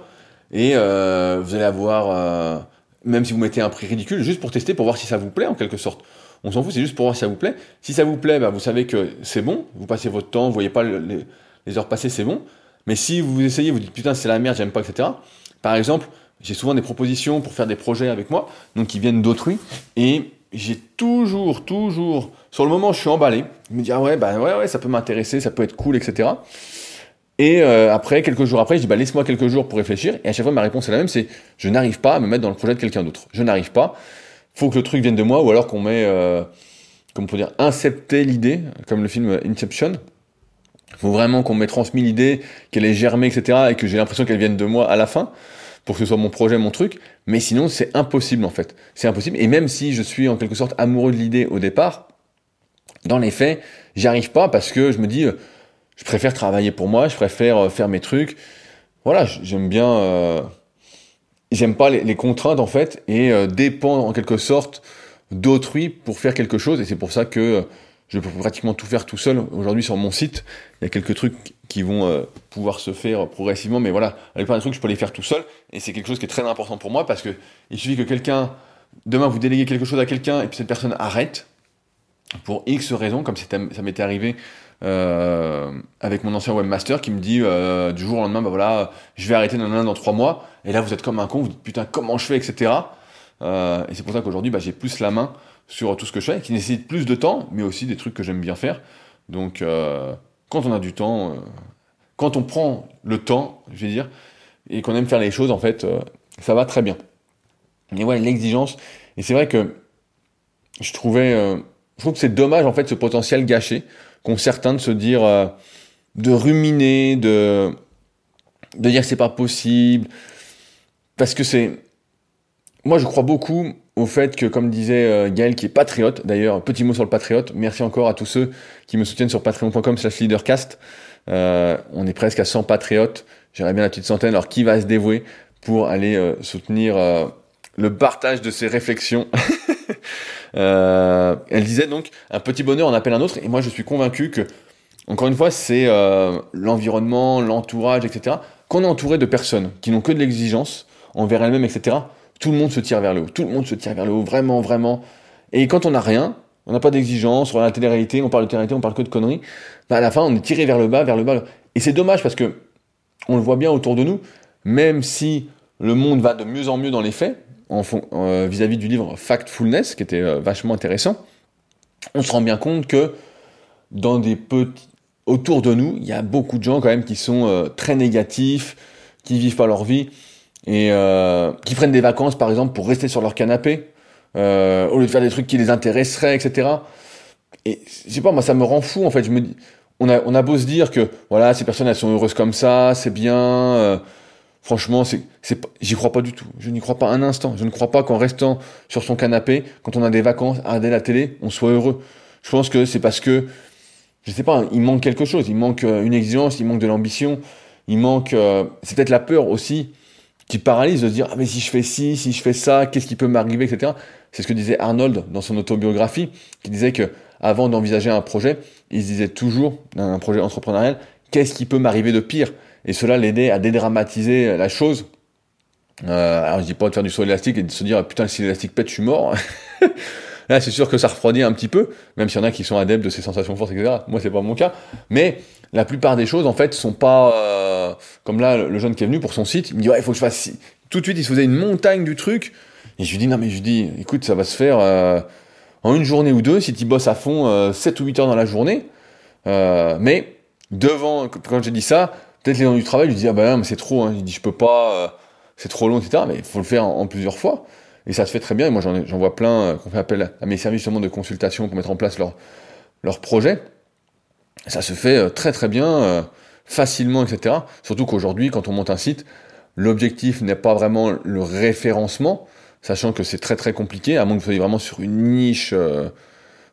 Speaker 1: et vous allez avoir même si vous mettez un prix ridicule, juste pour tester, pour voir si ça vous plaît en quelque sorte. On s'en fout, c'est juste pour voir si ça vous plaît. Si ça vous plaît, bah, vous savez que c'est bon, vous passez votre temps, vous voyez pas les, heures passées, c'est bon. Mais si vous essayez, vous dites putain c'est la merde, j'aime pas, etc. Par exemple, j'ai souvent des propositions pour faire des projets avec moi, donc qui viennent d'autrui, et j'ai toujours, toujours, sur le moment, je suis emballé. Je me dis ah ouais, bah ouais, ouais, ça peut m'intéresser, ça peut être cool, etc. Et euh, après, quelques jours après, je dis bah laisse-moi quelques jours pour réfléchir. Et à chaque fois, ma réponse est la même, c'est je n'arrive pas à me mettre dans le projet de quelqu'un d'autre. Je n'arrive pas. Faut que le truc vienne de moi, ou alors qu'on met, euh, comment on peut dire, incepter l'idée, comme le film Inception. Faut vraiment qu'on m'ait transmis l'idée, qu'elle ait germé, etc., et que j'ai l'impression qu'elle vienne de moi à la fin, pour que ce soit mon projet, mon truc. Mais sinon, c'est impossible en fait. C'est impossible. Et même si je suis en quelque sorte amoureux de l'idée au départ, dans les faits, j'y arrive pas parce que je me dis je préfère travailler pour moi, je préfère euh, faire mes trucs. Voilà, j'aime bien. Euh, j'aime pas les, contraintes en fait et euh, dépendre en quelque sorte d'autrui pour faire quelque chose. Et c'est pour ça que je peux pratiquement tout faire tout seul. Aujourd'hui sur mon site, il y a quelques trucs qui vont pouvoir se faire progressivement, mais voilà, la plupart des trucs je peux les faire tout seul. Et c'est quelque chose qui est très important pour moi parce que il suffit que quelqu'un demain vous déléguez quelque chose à quelqu'un et puis cette personne arrête pour X raisons, comme ça m'était arrivé euh, avec mon ancien webmaster qui me dit euh, du jour au lendemain, bah voilà, je vais arrêter dans, trois mois. Et là, vous êtes comme un con, vous dites putain, comment je fais, etc. Euh, et c'est pour ça qu'aujourd'hui, bah, j'ai plus la main sur tout ce que je fais, qui nécessite plus de temps, mais aussi des trucs que j'aime bien faire. Donc, quand on a du temps, quand on prend le temps, je vais dire, et qu'on aime faire les choses, en fait, ça va très bien. Mais ouais, l'exigence. Et c'est vrai que je trouvais, je trouve que c'est dommage en fait ce potentiel gâché qu'ont certains de se dire, euh, de ruminer, de, de dire c'est pas possible. Parce que c'est. Moi, je crois beaucoup au fait que, comme disait euh, Gaël, qui est patriote, d'ailleurs, petit mot sur le patriote, merci encore à tous ceux qui me soutiennent sur patreon.com slash leadercast. Euh, on est presque à 100 patriotes, j'aimerais bien la petite centaine, alors qui va se dévouer pour aller soutenir le partage de ces réflexions *laughs* Euh, elle disait donc un petit bonheur en appelle un autre, et moi je suis convaincu que, encore une fois, c'est euh, l'environnement, l'entourage, etc. Qu'on est entouré de personnes qui n'ont que de l'exigence envers elles-mêmes, etc. Tout le monde se tire vers le haut, tout le monde se tire vers le haut, vraiment, vraiment. Et quand on n'a rien, on n'a pas d'exigence, on a la télé-réalité, on parle de télé-réalité, on parle que de conneries, bah à la fin on est tiré vers le bas, vers le bas. Et c'est dommage parce que on le voit bien autour de nous, même si le monde va de mieux en mieux dans les faits, euh, vis-à-vis du livre Factfulness, qui était euh, vachement intéressant, on se rend bien compte que dans des petits, autour de nous, il y a beaucoup de gens quand même qui sont euh, très négatifs, qui vivent pas leur vie et qui prennent des vacances par exemple pour rester sur leur canapé au lieu de faire des trucs qui les intéresseraient, etc. Et je sais pas, moi ça me rend fou en fait. Je me dis, on a, on a beau se dire que voilà, ces personnes elles sont heureuses comme ça, c'est bien Franchement, c'est, c'est, j'y crois pas du tout. Je n'y crois pas un instant. Je ne crois pas qu'en restant sur son canapé, quand on a des vacances, à regarder la télé, on soit heureux. Je pense que c'est parce que, je sais pas, il manque quelque chose. Il manque euh, une exigence, il manque de l'ambition, il manque, euh, c'est peut-être la peur aussi qui paralyse de se dire, ah mais si je fais ci, si je fais ça, qu'est-ce qui peut m'arriver, etc. C'est ce que disait Arnold dans son autobiographie, qui disait que avant d'envisager un projet, il se disait toujours, un projet entrepreneurial, qu'est-ce qui peut m'arriver de pire? Et cela l'aidait à dédramatiser la chose. Euh, alors je dis pas de faire du saut élastique et de se dire putain si l'élastique pète je suis mort. *laughs* Là c'est sûr que ça refroidit un petit peu, même s'il y en a qui sont adeptes de ces sensations fortes, etc. Moi c'est pas mon cas. Mais la plupart des choses en fait sont pas euh, comme là le jeune qui est venu pour son site, il me dit ouais il faut que je fasse tout de suite il se faisait une montagne du truc et je lui dis non mais je lui dis écoute ça va se faire euh, en une journée ou deux si tu bosses à fond 7 ou 8 heures dans la journée. mais devant quand j'ai dit ça, peut-être les gens du travail lui disent ah bah non mais c'est trop hein. il dit je peux pas c'est trop long, etc. Mais il faut le faire en, plusieurs fois. Et ça se fait très bien. Et moi, j'en vois plein euh, qu'on fait appel à mes services justement de consultation pour mettre en place leur, leur projet. Ça se fait euh, très très bien, euh, facilement, etc. Surtout qu'aujourd'hui, quand on monte un site, l'objectif n'est pas vraiment le référencement, sachant que c'est très très compliqué, à moins que vous soyez vraiment sur une niche,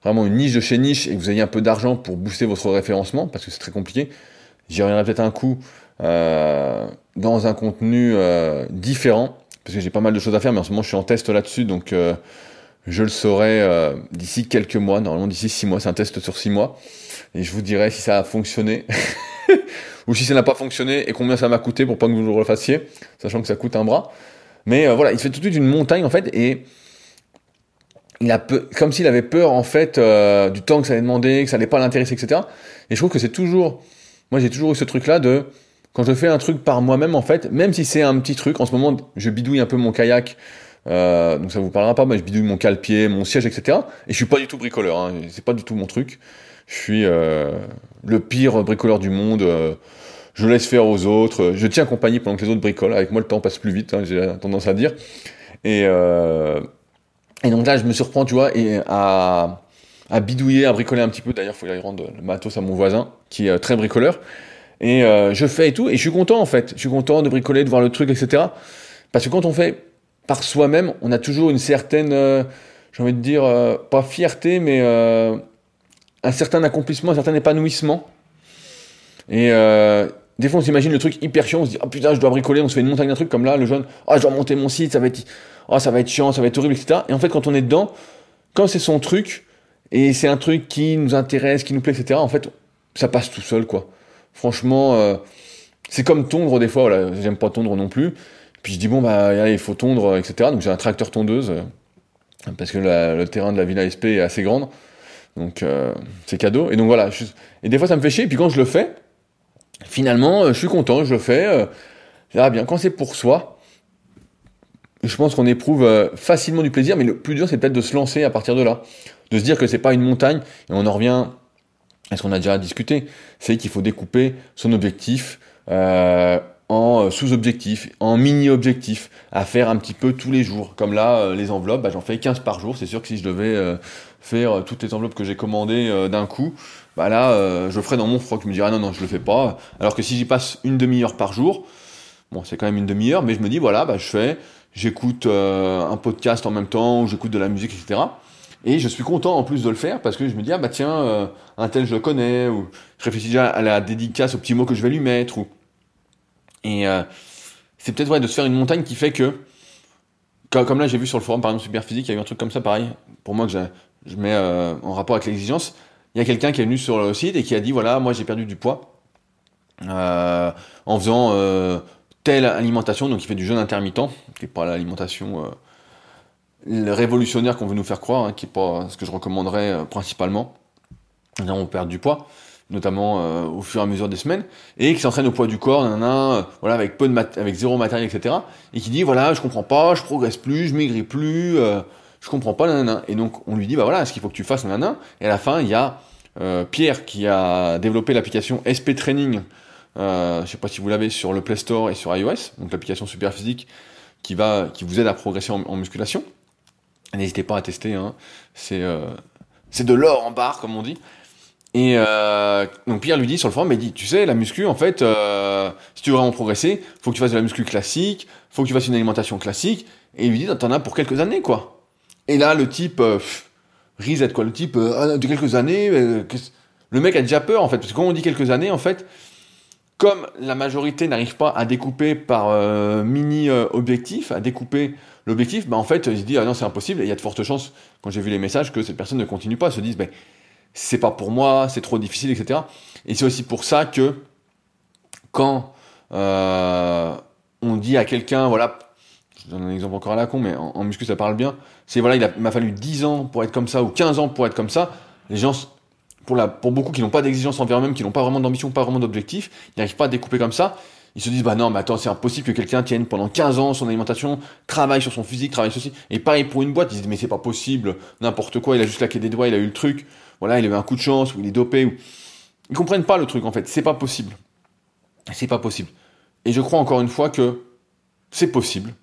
Speaker 1: vraiment une niche de chez niche, et que vous ayez un peu d'argent pour booster votre référencement, parce que c'est très compliqué. J'y reviendrai peut-être un coup euh, dans un contenu euh, différent, parce que j'ai pas mal de choses à faire, mais en ce moment je suis en test là-dessus, donc euh, je le saurai d'ici quelques mois, normalement d'ici six mois, c'est un test sur six mois, et je vous dirai si ça a fonctionné, *laughs* ou si ça n'a pas fonctionné, et combien ça m'a coûté pour pas que vous le refassiez, sachant que ça coûte un bras. Mais voilà, il fait tout de suite une montagne en fait, et il a comme s'il avait peur en fait du temps que ça allait demander, que ça allait pas l'intéresser, etc. Et je trouve que c'est toujours, moi j'ai toujours eu ce truc là de quand je fais un truc par moi-même, en fait, même si c'est un petit truc, en ce moment, je bidouille un peu mon kayak, euh, donc ça vous parlera pas, mais je bidouille mon cale-pied, mon siège, etc. Et je suis pas du tout bricoleur, hein, c'est pas du tout mon truc. Je suis euh, le pire bricoleur du monde. Euh, je laisse faire aux autres. Je tiens compagnie pendant que les autres bricolent. Avec moi, le temps passe plus vite, hein, j'ai tendance à dire. Et, euh, et donc là, je me surprends, tu vois, et à, à bidouiller, à bricoler un petit peu. D'ailleurs, il faut que rendre le matos à mon voisin, qui est très bricoleur. Et euh, je fais et tout, et je suis content en fait. Je suis content de bricoler, de voir le truc, etc. Parce que quand on fait par soi-même, on a toujours une certaine, euh, j'ai envie de dire, euh, pas fierté, mais un certain accomplissement, un certain épanouissement. Et des fois, on s'imagine le truc hyper chiant, on se dit, oh putain, je dois bricoler, on se fait une montagne d'un truc comme là, le jeune, oh, je dois monter mon site, ça va être, oh, ça va être chiant, ça va être horrible, etc. Et en fait, quand on est dedans, quand c'est son truc, et c'est un truc qui nous intéresse, qui nous plaît, etc., en fait, ça passe tout seul, quoi. Franchement, euh, c'est comme tondre des fois, voilà, j'aime pas tondre non plus. Puis je dis, bon, bah, il faut tondre, etc. Donc j'ai un tracteur tondeuse, euh, parce que le terrain de la Villa SP est assez grande. Donc euh, c'est cadeau. Et donc voilà, et des fois ça me fait chier, et puis quand je le fais, finalement, je suis content, je le fais. ah bien, quand c'est pour soi, je pense qu'on éprouve facilement du plaisir, mais le plus dur c'est peut-être de se lancer à partir de là. De se dire que c'est pas une montagne, et on en revient est ce qu'on a déjà discuté, c'est qu'il faut découper son objectif euh, en sous-objectifs, en mini-objectifs, à faire un petit peu tous les jours. Comme là, euh, les enveloppes, bah, j'en fais 15 par jour. C'est sûr que si je devais euh, faire toutes les enveloppes que j'ai commandées d'un coup, bah là, je le ferais dans mon froc. Je me dirais, ah non, non, je le fais pas. Alors que si j'y passe une demi-heure par jour, bon, c'est quand même une demi-heure, mais je me dis, voilà, bah, je fais, j'écoute un podcast en même temps, ou j'écoute de la musique, etc. Et je suis content en plus de le faire parce que je me dis, ah bah tiens, euh, un tel je le connais, ou je réfléchis déjà à la dédicace, aux petits mots que je vais lui mettre. Ou... Et euh, c'est peut-être vrai de se faire une montagne qui fait que, comme là j'ai vu sur le forum par exemple Superphysique, il y a eu un truc comme ça pareil, pour moi que je mets euh, en rapport avec l'exigence. Il y a quelqu'un qui est venu sur le site et qui a dit, voilà, moi j'ai perdu du poids en faisant telle alimentation, donc il fait du jeûne intermittent, qui n'est pas l'alimentation révolutionnaire qu'on veut nous faire croire, hein, qui est pas ce que je recommanderais euh, principalement. On perd du poids, notamment euh, au fur et à mesure des semaines, et qui s'entraîne au poids du corps, nanana, euh, voilà, avec peu de avec zéro matériel, etc. Et qui dit voilà, je comprends pas, je progresse plus, je maigris plus, je comprends pas, nanana. Et donc on lui dit bah voilà, ce qu'il faut que tu fasses, nanana. Et à la fin, il y a Pierre qui a développé l'application SP Training. Euh, je sais pas si vous l'avez sur le Play Store et sur iOS, donc l'application super physique qui va, qui vous aide à progresser en musculation. N'hésitez pas à tester, hein. c'est euh, c'est de l'or en barre, comme on dit. Et euh, donc Pierre lui dit sur le forum, il dit, tu sais, la muscu, en fait, euh, si tu veux vraiment progresser, faut que tu fasses de la muscu classique, faut que tu fasses une alimentation classique. Et il lui dit, t'en as pour quelques années, quoi. Et là, le type, euh, reset, quoi, le type, ah, de quelques années, le mec a déjà peur, en fait, parce que quand on dit quelques années, en fait, comme la majorité n'arrive pas à découper par mini objectif, à découper l'objectif, bah en fait, il se dit, ah non, c'est impossible, et il y a de fortes chances, quand j'ai vu les messages, que cette personne ne continue pas, se dise, ben, c'est pas pour moi, c'est trop difficile, etc. Et c'est aussi pour ça que quand euh, on dit à quelqu'un, voilà, je donne un exemple encore à la con, mais en, muscu ça parle bien, c'est voilà, il m'a fallu 10 ans pour être comme ça, ou 15 ans pour être comme ça, les gens, pour, la, pour beaucoup qui n'ont pas d'exigence envers eux-mêmes, qui n'ont pas vraiment d'ambition, pas vraiment d'objectif, ils n'arrivent pas à découper comme ça, ils se disent, bah non, mais attends, c'est impossible que quelqu'un tienne pendant 15 ans son alimentation, travaille sur son physique, travaille ceci. Et pareil pour une boîte, ils se disent, mais c'est pas possible, n'importe quoi, il a juste claqué des doigts, il a eu le truc, voilà, il a eu un coup de chance, ou il est dopé, ou... Ils comprennent pas le truc, en fait, c'est pas possible. C'est pas possible. Et je crois encore une fois que c'est possible.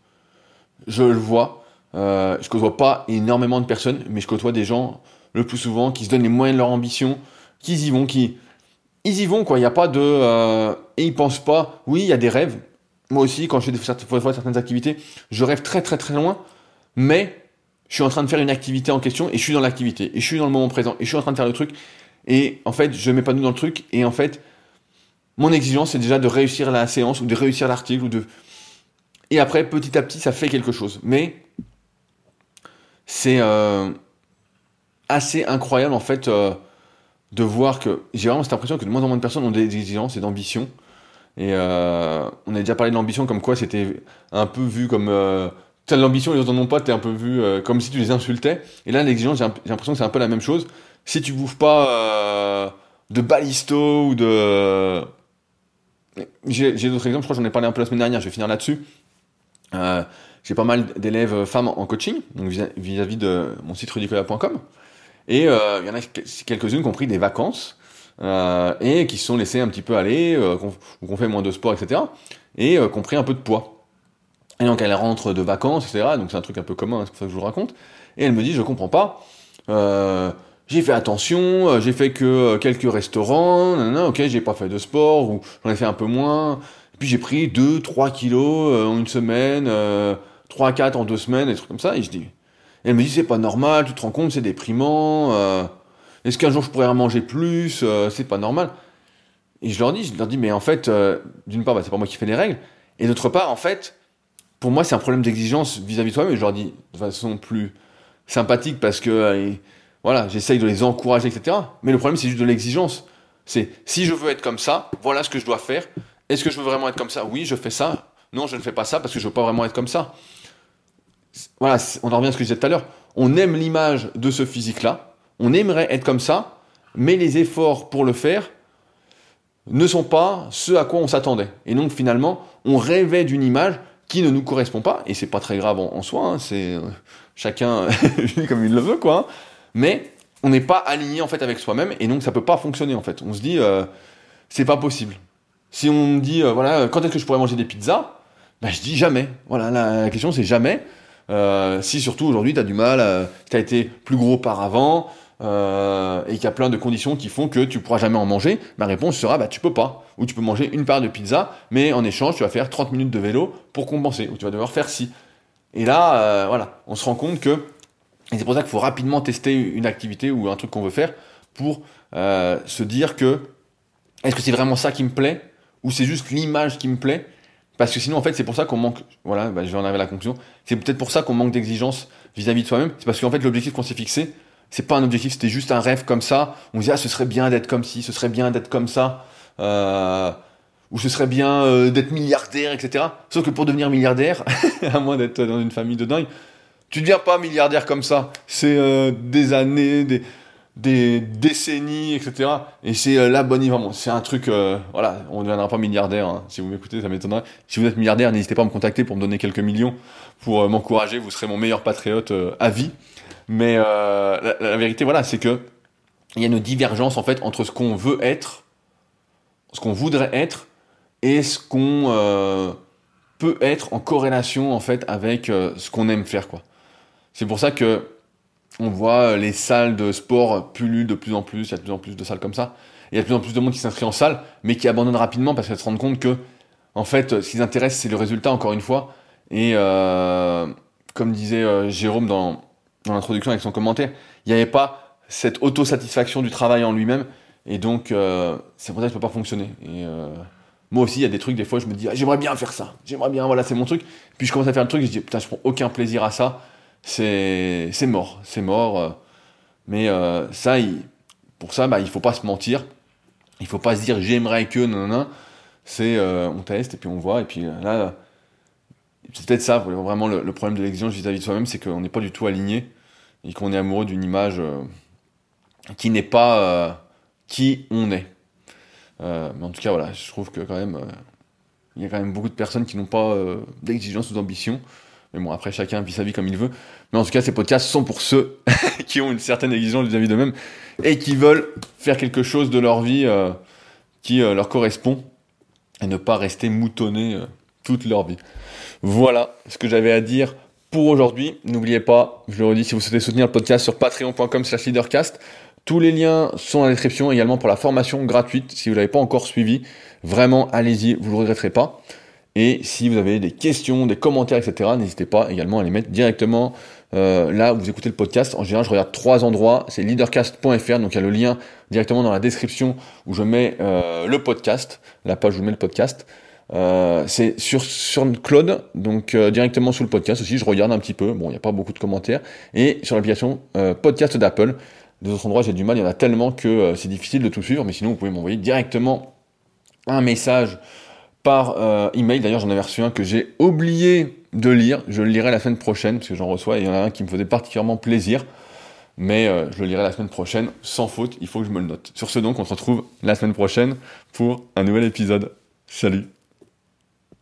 Speaker 1: Je le vois. Euh, je côtoie pas énormément de personnes, mais je côtoie des gens le plus souvent qui se donnent les moyens de leur ambition, qui y vont, qui ils y vont quoi. Il n'y a pas de euh, et ils pensent pas. Oui, il y a des rêves. Moi aussi, quand je fais certaines activités, je rêve très très très loin, mais je suis en train de faire une activité en question et je suis dans l'activité et je suis dans le moment présent et je suis en train de faire le truc et en fait je m'épanouis dans le truc et en fait mon exigence, c'est déjà de réussir la séance ou de réussir l'article ou de. Et après, petit à petit, ça fait quelque chose. Mais c'est euh, assez incroyable en fait euh, de voir que j'ai vraiment cette impression que de moins en moins de personnes ont des exigences et d'ambition. Et euh, on a déjà parlé de l'ambition comme quoi c'était un peu vu comme as l'ambition, les autres n'en ont pas, t'es un peu vu comme si tu les insultais. Et là, l'exigence, j'ai l'impression que c'est un peu la même chose. Si tu bouffes pas de balisto ou de j'ai d'autres exemples, je crois que j'en ai parlé un peu la semaine dernière, je vais finir là-dessus. Euh, j'ai pas mal d'élèves femmes en coaching, donc vis-à-vis de mon site rudicola.com. Et euh, il y en a quelques-unes qui ont pris des vacances euh, et qui se sont laissées un petit peu aller, qu'on fait moins de sport, etc. Et qui ont pris un peu de poids. Et donc elle rentre de vacances, etc. Donc c'est un truc un peu commun, c'est pour ça que je vous raconte. Et elle me dit, je comprends pas j'ai fait attention, euh, j'ai fait que euh, quelques restaurants, non, ok, j'ai pas fait de sport, ou j'en ai fait un peu moins, puis j'ai pris 2, 3 kilos euh, en une semaine, 3, 4 en deux semaines, des trucs comme ça, et je dis, elle me dit, c'est pas normal, tu te rends compte, c'est déprimant, est-ce qu'un jour je pourrais en manger plus, c'est pas normal. Et je leur dis, je leur dis, mais en fait, d'une part, bah, c'est pas moi qui fais les règles, et d'autre part, en fait, pour moi, c'est un problème d'exigence vis-à-vis de toi-même, je leur dis de façon plus sympathique parce que voilà, j'essaye de les encourager, etc. Mais le problème, c'est juste de l'exigence. C'est si je veux être comme ça, voilà ce que je dois faire. Est-ce que je veux vraiment être comme ça? Oui, je fais ça. Non, je ne fais pas ça parce que je veux pas vraiment être comme ça. Voilà, on en revient à ce que je disais tout à l'heure. On aime l'image de ce physique-là. On aimerait être comme ça, mais les efforts pour le faire ne sont pas ce à quoi on s'attendait. Et donc finalement, on rêvait d'une image qui ne nous correspond pas, et c'est pas très grave en, soi, hein. c'est euh, chacun *laughs* comme il le veut, quoi. Hein mais on n'est pas aligné en fait avec soi-même et donc ça peut pas fonctionner en fait. On se dit euh, c'est pas possible. Si on me dit euh, voilà quand est-ce que je pourrais manger des pizzas, ben, je dis jamais. Voilà la, question c'est jamais. Si surtout aujourd'hui tu as du mal, tu as été plus gros par avant et qu'il y a plein de conditions qui font que tu pourras jamais en manger, ma réponse sera bah tu peux pas. Ou tu peux manger une part de pizza, mais en échange tu vas faire 30 minutes de vélo pour compenser. Ou tu vas devoir faire ci. Et là voilà, on se rend compte que et c'est pour ça qu'il faut rapidement tester une activité ou un truc qu'on veut faire pour euh, se dire que est-ce que c'est vraiment ça qui me plaît ou c'est juste l'image qui me plaît? Parce que sinon, en fait, c'est pour ça qu'on manque. Voilà, bah, je vais en arriver à la conclusion. C'est peut-être pour ça qu'on manque d'exigence vis-à-vis de soi-même. C'est parce qu'en fait, l'objectif qu'on s'est fixé, c'est pas un objectif, c'était juste un rêve comme ça. On dit, ah, ce serait bien d'être comme ci, ce serait bien d'être comme ça. Euh, ou ce serait bien euh, d'être milliardaire, etc. Sauf que pour devenir milliardaire, *laughs* à moins d'être dans une famille de dingue, tu deviens pas milliardaire comme ça. C'est euh, des années, des, des décennies, etc. Et c'est euh, la bonne vraiment. C'est un truc, euh, voilà, on ne deviendra pas milliardaire. Hein. Si vous m'écoutez, ça m'étonnerait. Si vous êtes milliardaire, n'hésitez pas à me contacter pour me donner quelques millions, pour m'encourager. Vous serez mon meilleur patriote à vie. Mais la, la, vérité, voilà, c'est que il y a une divergence en fait entre ce qu'on veut être, ce qu'on voudrait être, et ce qu'on peut être en corrélation en fait avec ce qu'on aime faire, quoi. C'est pour ça que on voit les salles de sport pullulent de plus en plus, il y a de plus en plus de salles comme ça. Il y a de plus en plus de monde qui s'inscrit en salle, mais qui abandonne rapidement parce qu'elles se rendent compte que, en fait, ce qui les intéresse, c'est le résultat, encore une fois. Et euh, comme disait euh, Jérôme dans, l'introduction avec son commentaire, il n'y avait pas cette autosatisfaction du travail en lui-même. Et donc, euh, c'est pour ça que ça ne peut pas fonctionner. Et moi aussi, il y a des trucs, des fois, je me dis, ah, j'aimerais bien faire ça. J'aimerais bien, voilà, c'est mon truc. Puis je commence à faire le truc je dis, putain, je prends aucun plaisir à ça c'est mort, c'est mort. Euh. Mais euh, ça, pour ça, bah, il faut pas se mentir. Il faut pas se dire j'aimerais que, non, non, C'est, on teste et puis on voit. Et puis là, c'est peut-être ça, vraiment le, problème de l'exigence vis-à-vis de soi-même, c'est qu'on n'est pas du tout aligné et qu'on est amoureux d'une image qui n'est pas qui on est. mais en tout cas, voilà, je trouve que quand même, il y a quand même beaucoup de personnes qui n'ont pas d'exigence ou d'ambition. Mais bon, après, chacun vit sa vie comme il veut. Mais en tout cas, ces podcasts sont pour ceux *laughs* qui ont une certaine exigence vis-à-vis d'eux-mêmes et qui veulent faire quelque chose de leur vie euh, qui euh, leur correspond et ne pas rester moutonnés euh, toute leur vie. Voilà ce que j'avais à dire pour aujourd'hui. N'oubliez pas, je le redis, si vous souhaitez soutenir le podcast sur patreon.com slash leadercast, tous les liens sont dans la description également pour la formation gratuite. Si vous ne l'avez pas encore suivi, vraiment, allez-y, vous ne le regretterez pas. Et si vous avez des questions, des commentaires, etc., n'hésitez pas également à les mettre directement euh, là où vous écoutez le podcast. En général, je regarde trois endroits. C'est leadercast.fr, donc il y a le lien directement dans la description où je mets euh, le podcast, la page où je mets le podcast. Euh, c'est sur, Claude, donc directement sous le podcast aussi, je regarde un petit peu, bon, il n'y a pas beaucoup de commentaires, et sur l'application podcast d'Apple. Des autres endroits, j'ai du mal, il y en a tellement que c'est difficile de tout suivre, mais sinon, vous pouvez m'envoyer directement un message par euh, email. D'ailleurs, j'en avais reçu un que j'ai oublié de lire. Je le lirai la semaine prochaine parce que j'en reçois. Et il y en a un qui me faisait particulièrement plaisir. Mais euh, je le lirai la semaine prochaine sans faute. Il faut que je me le note. Sur ce, donc, on se retrouve la semaine prochaine pour un nouvel épisode. Salut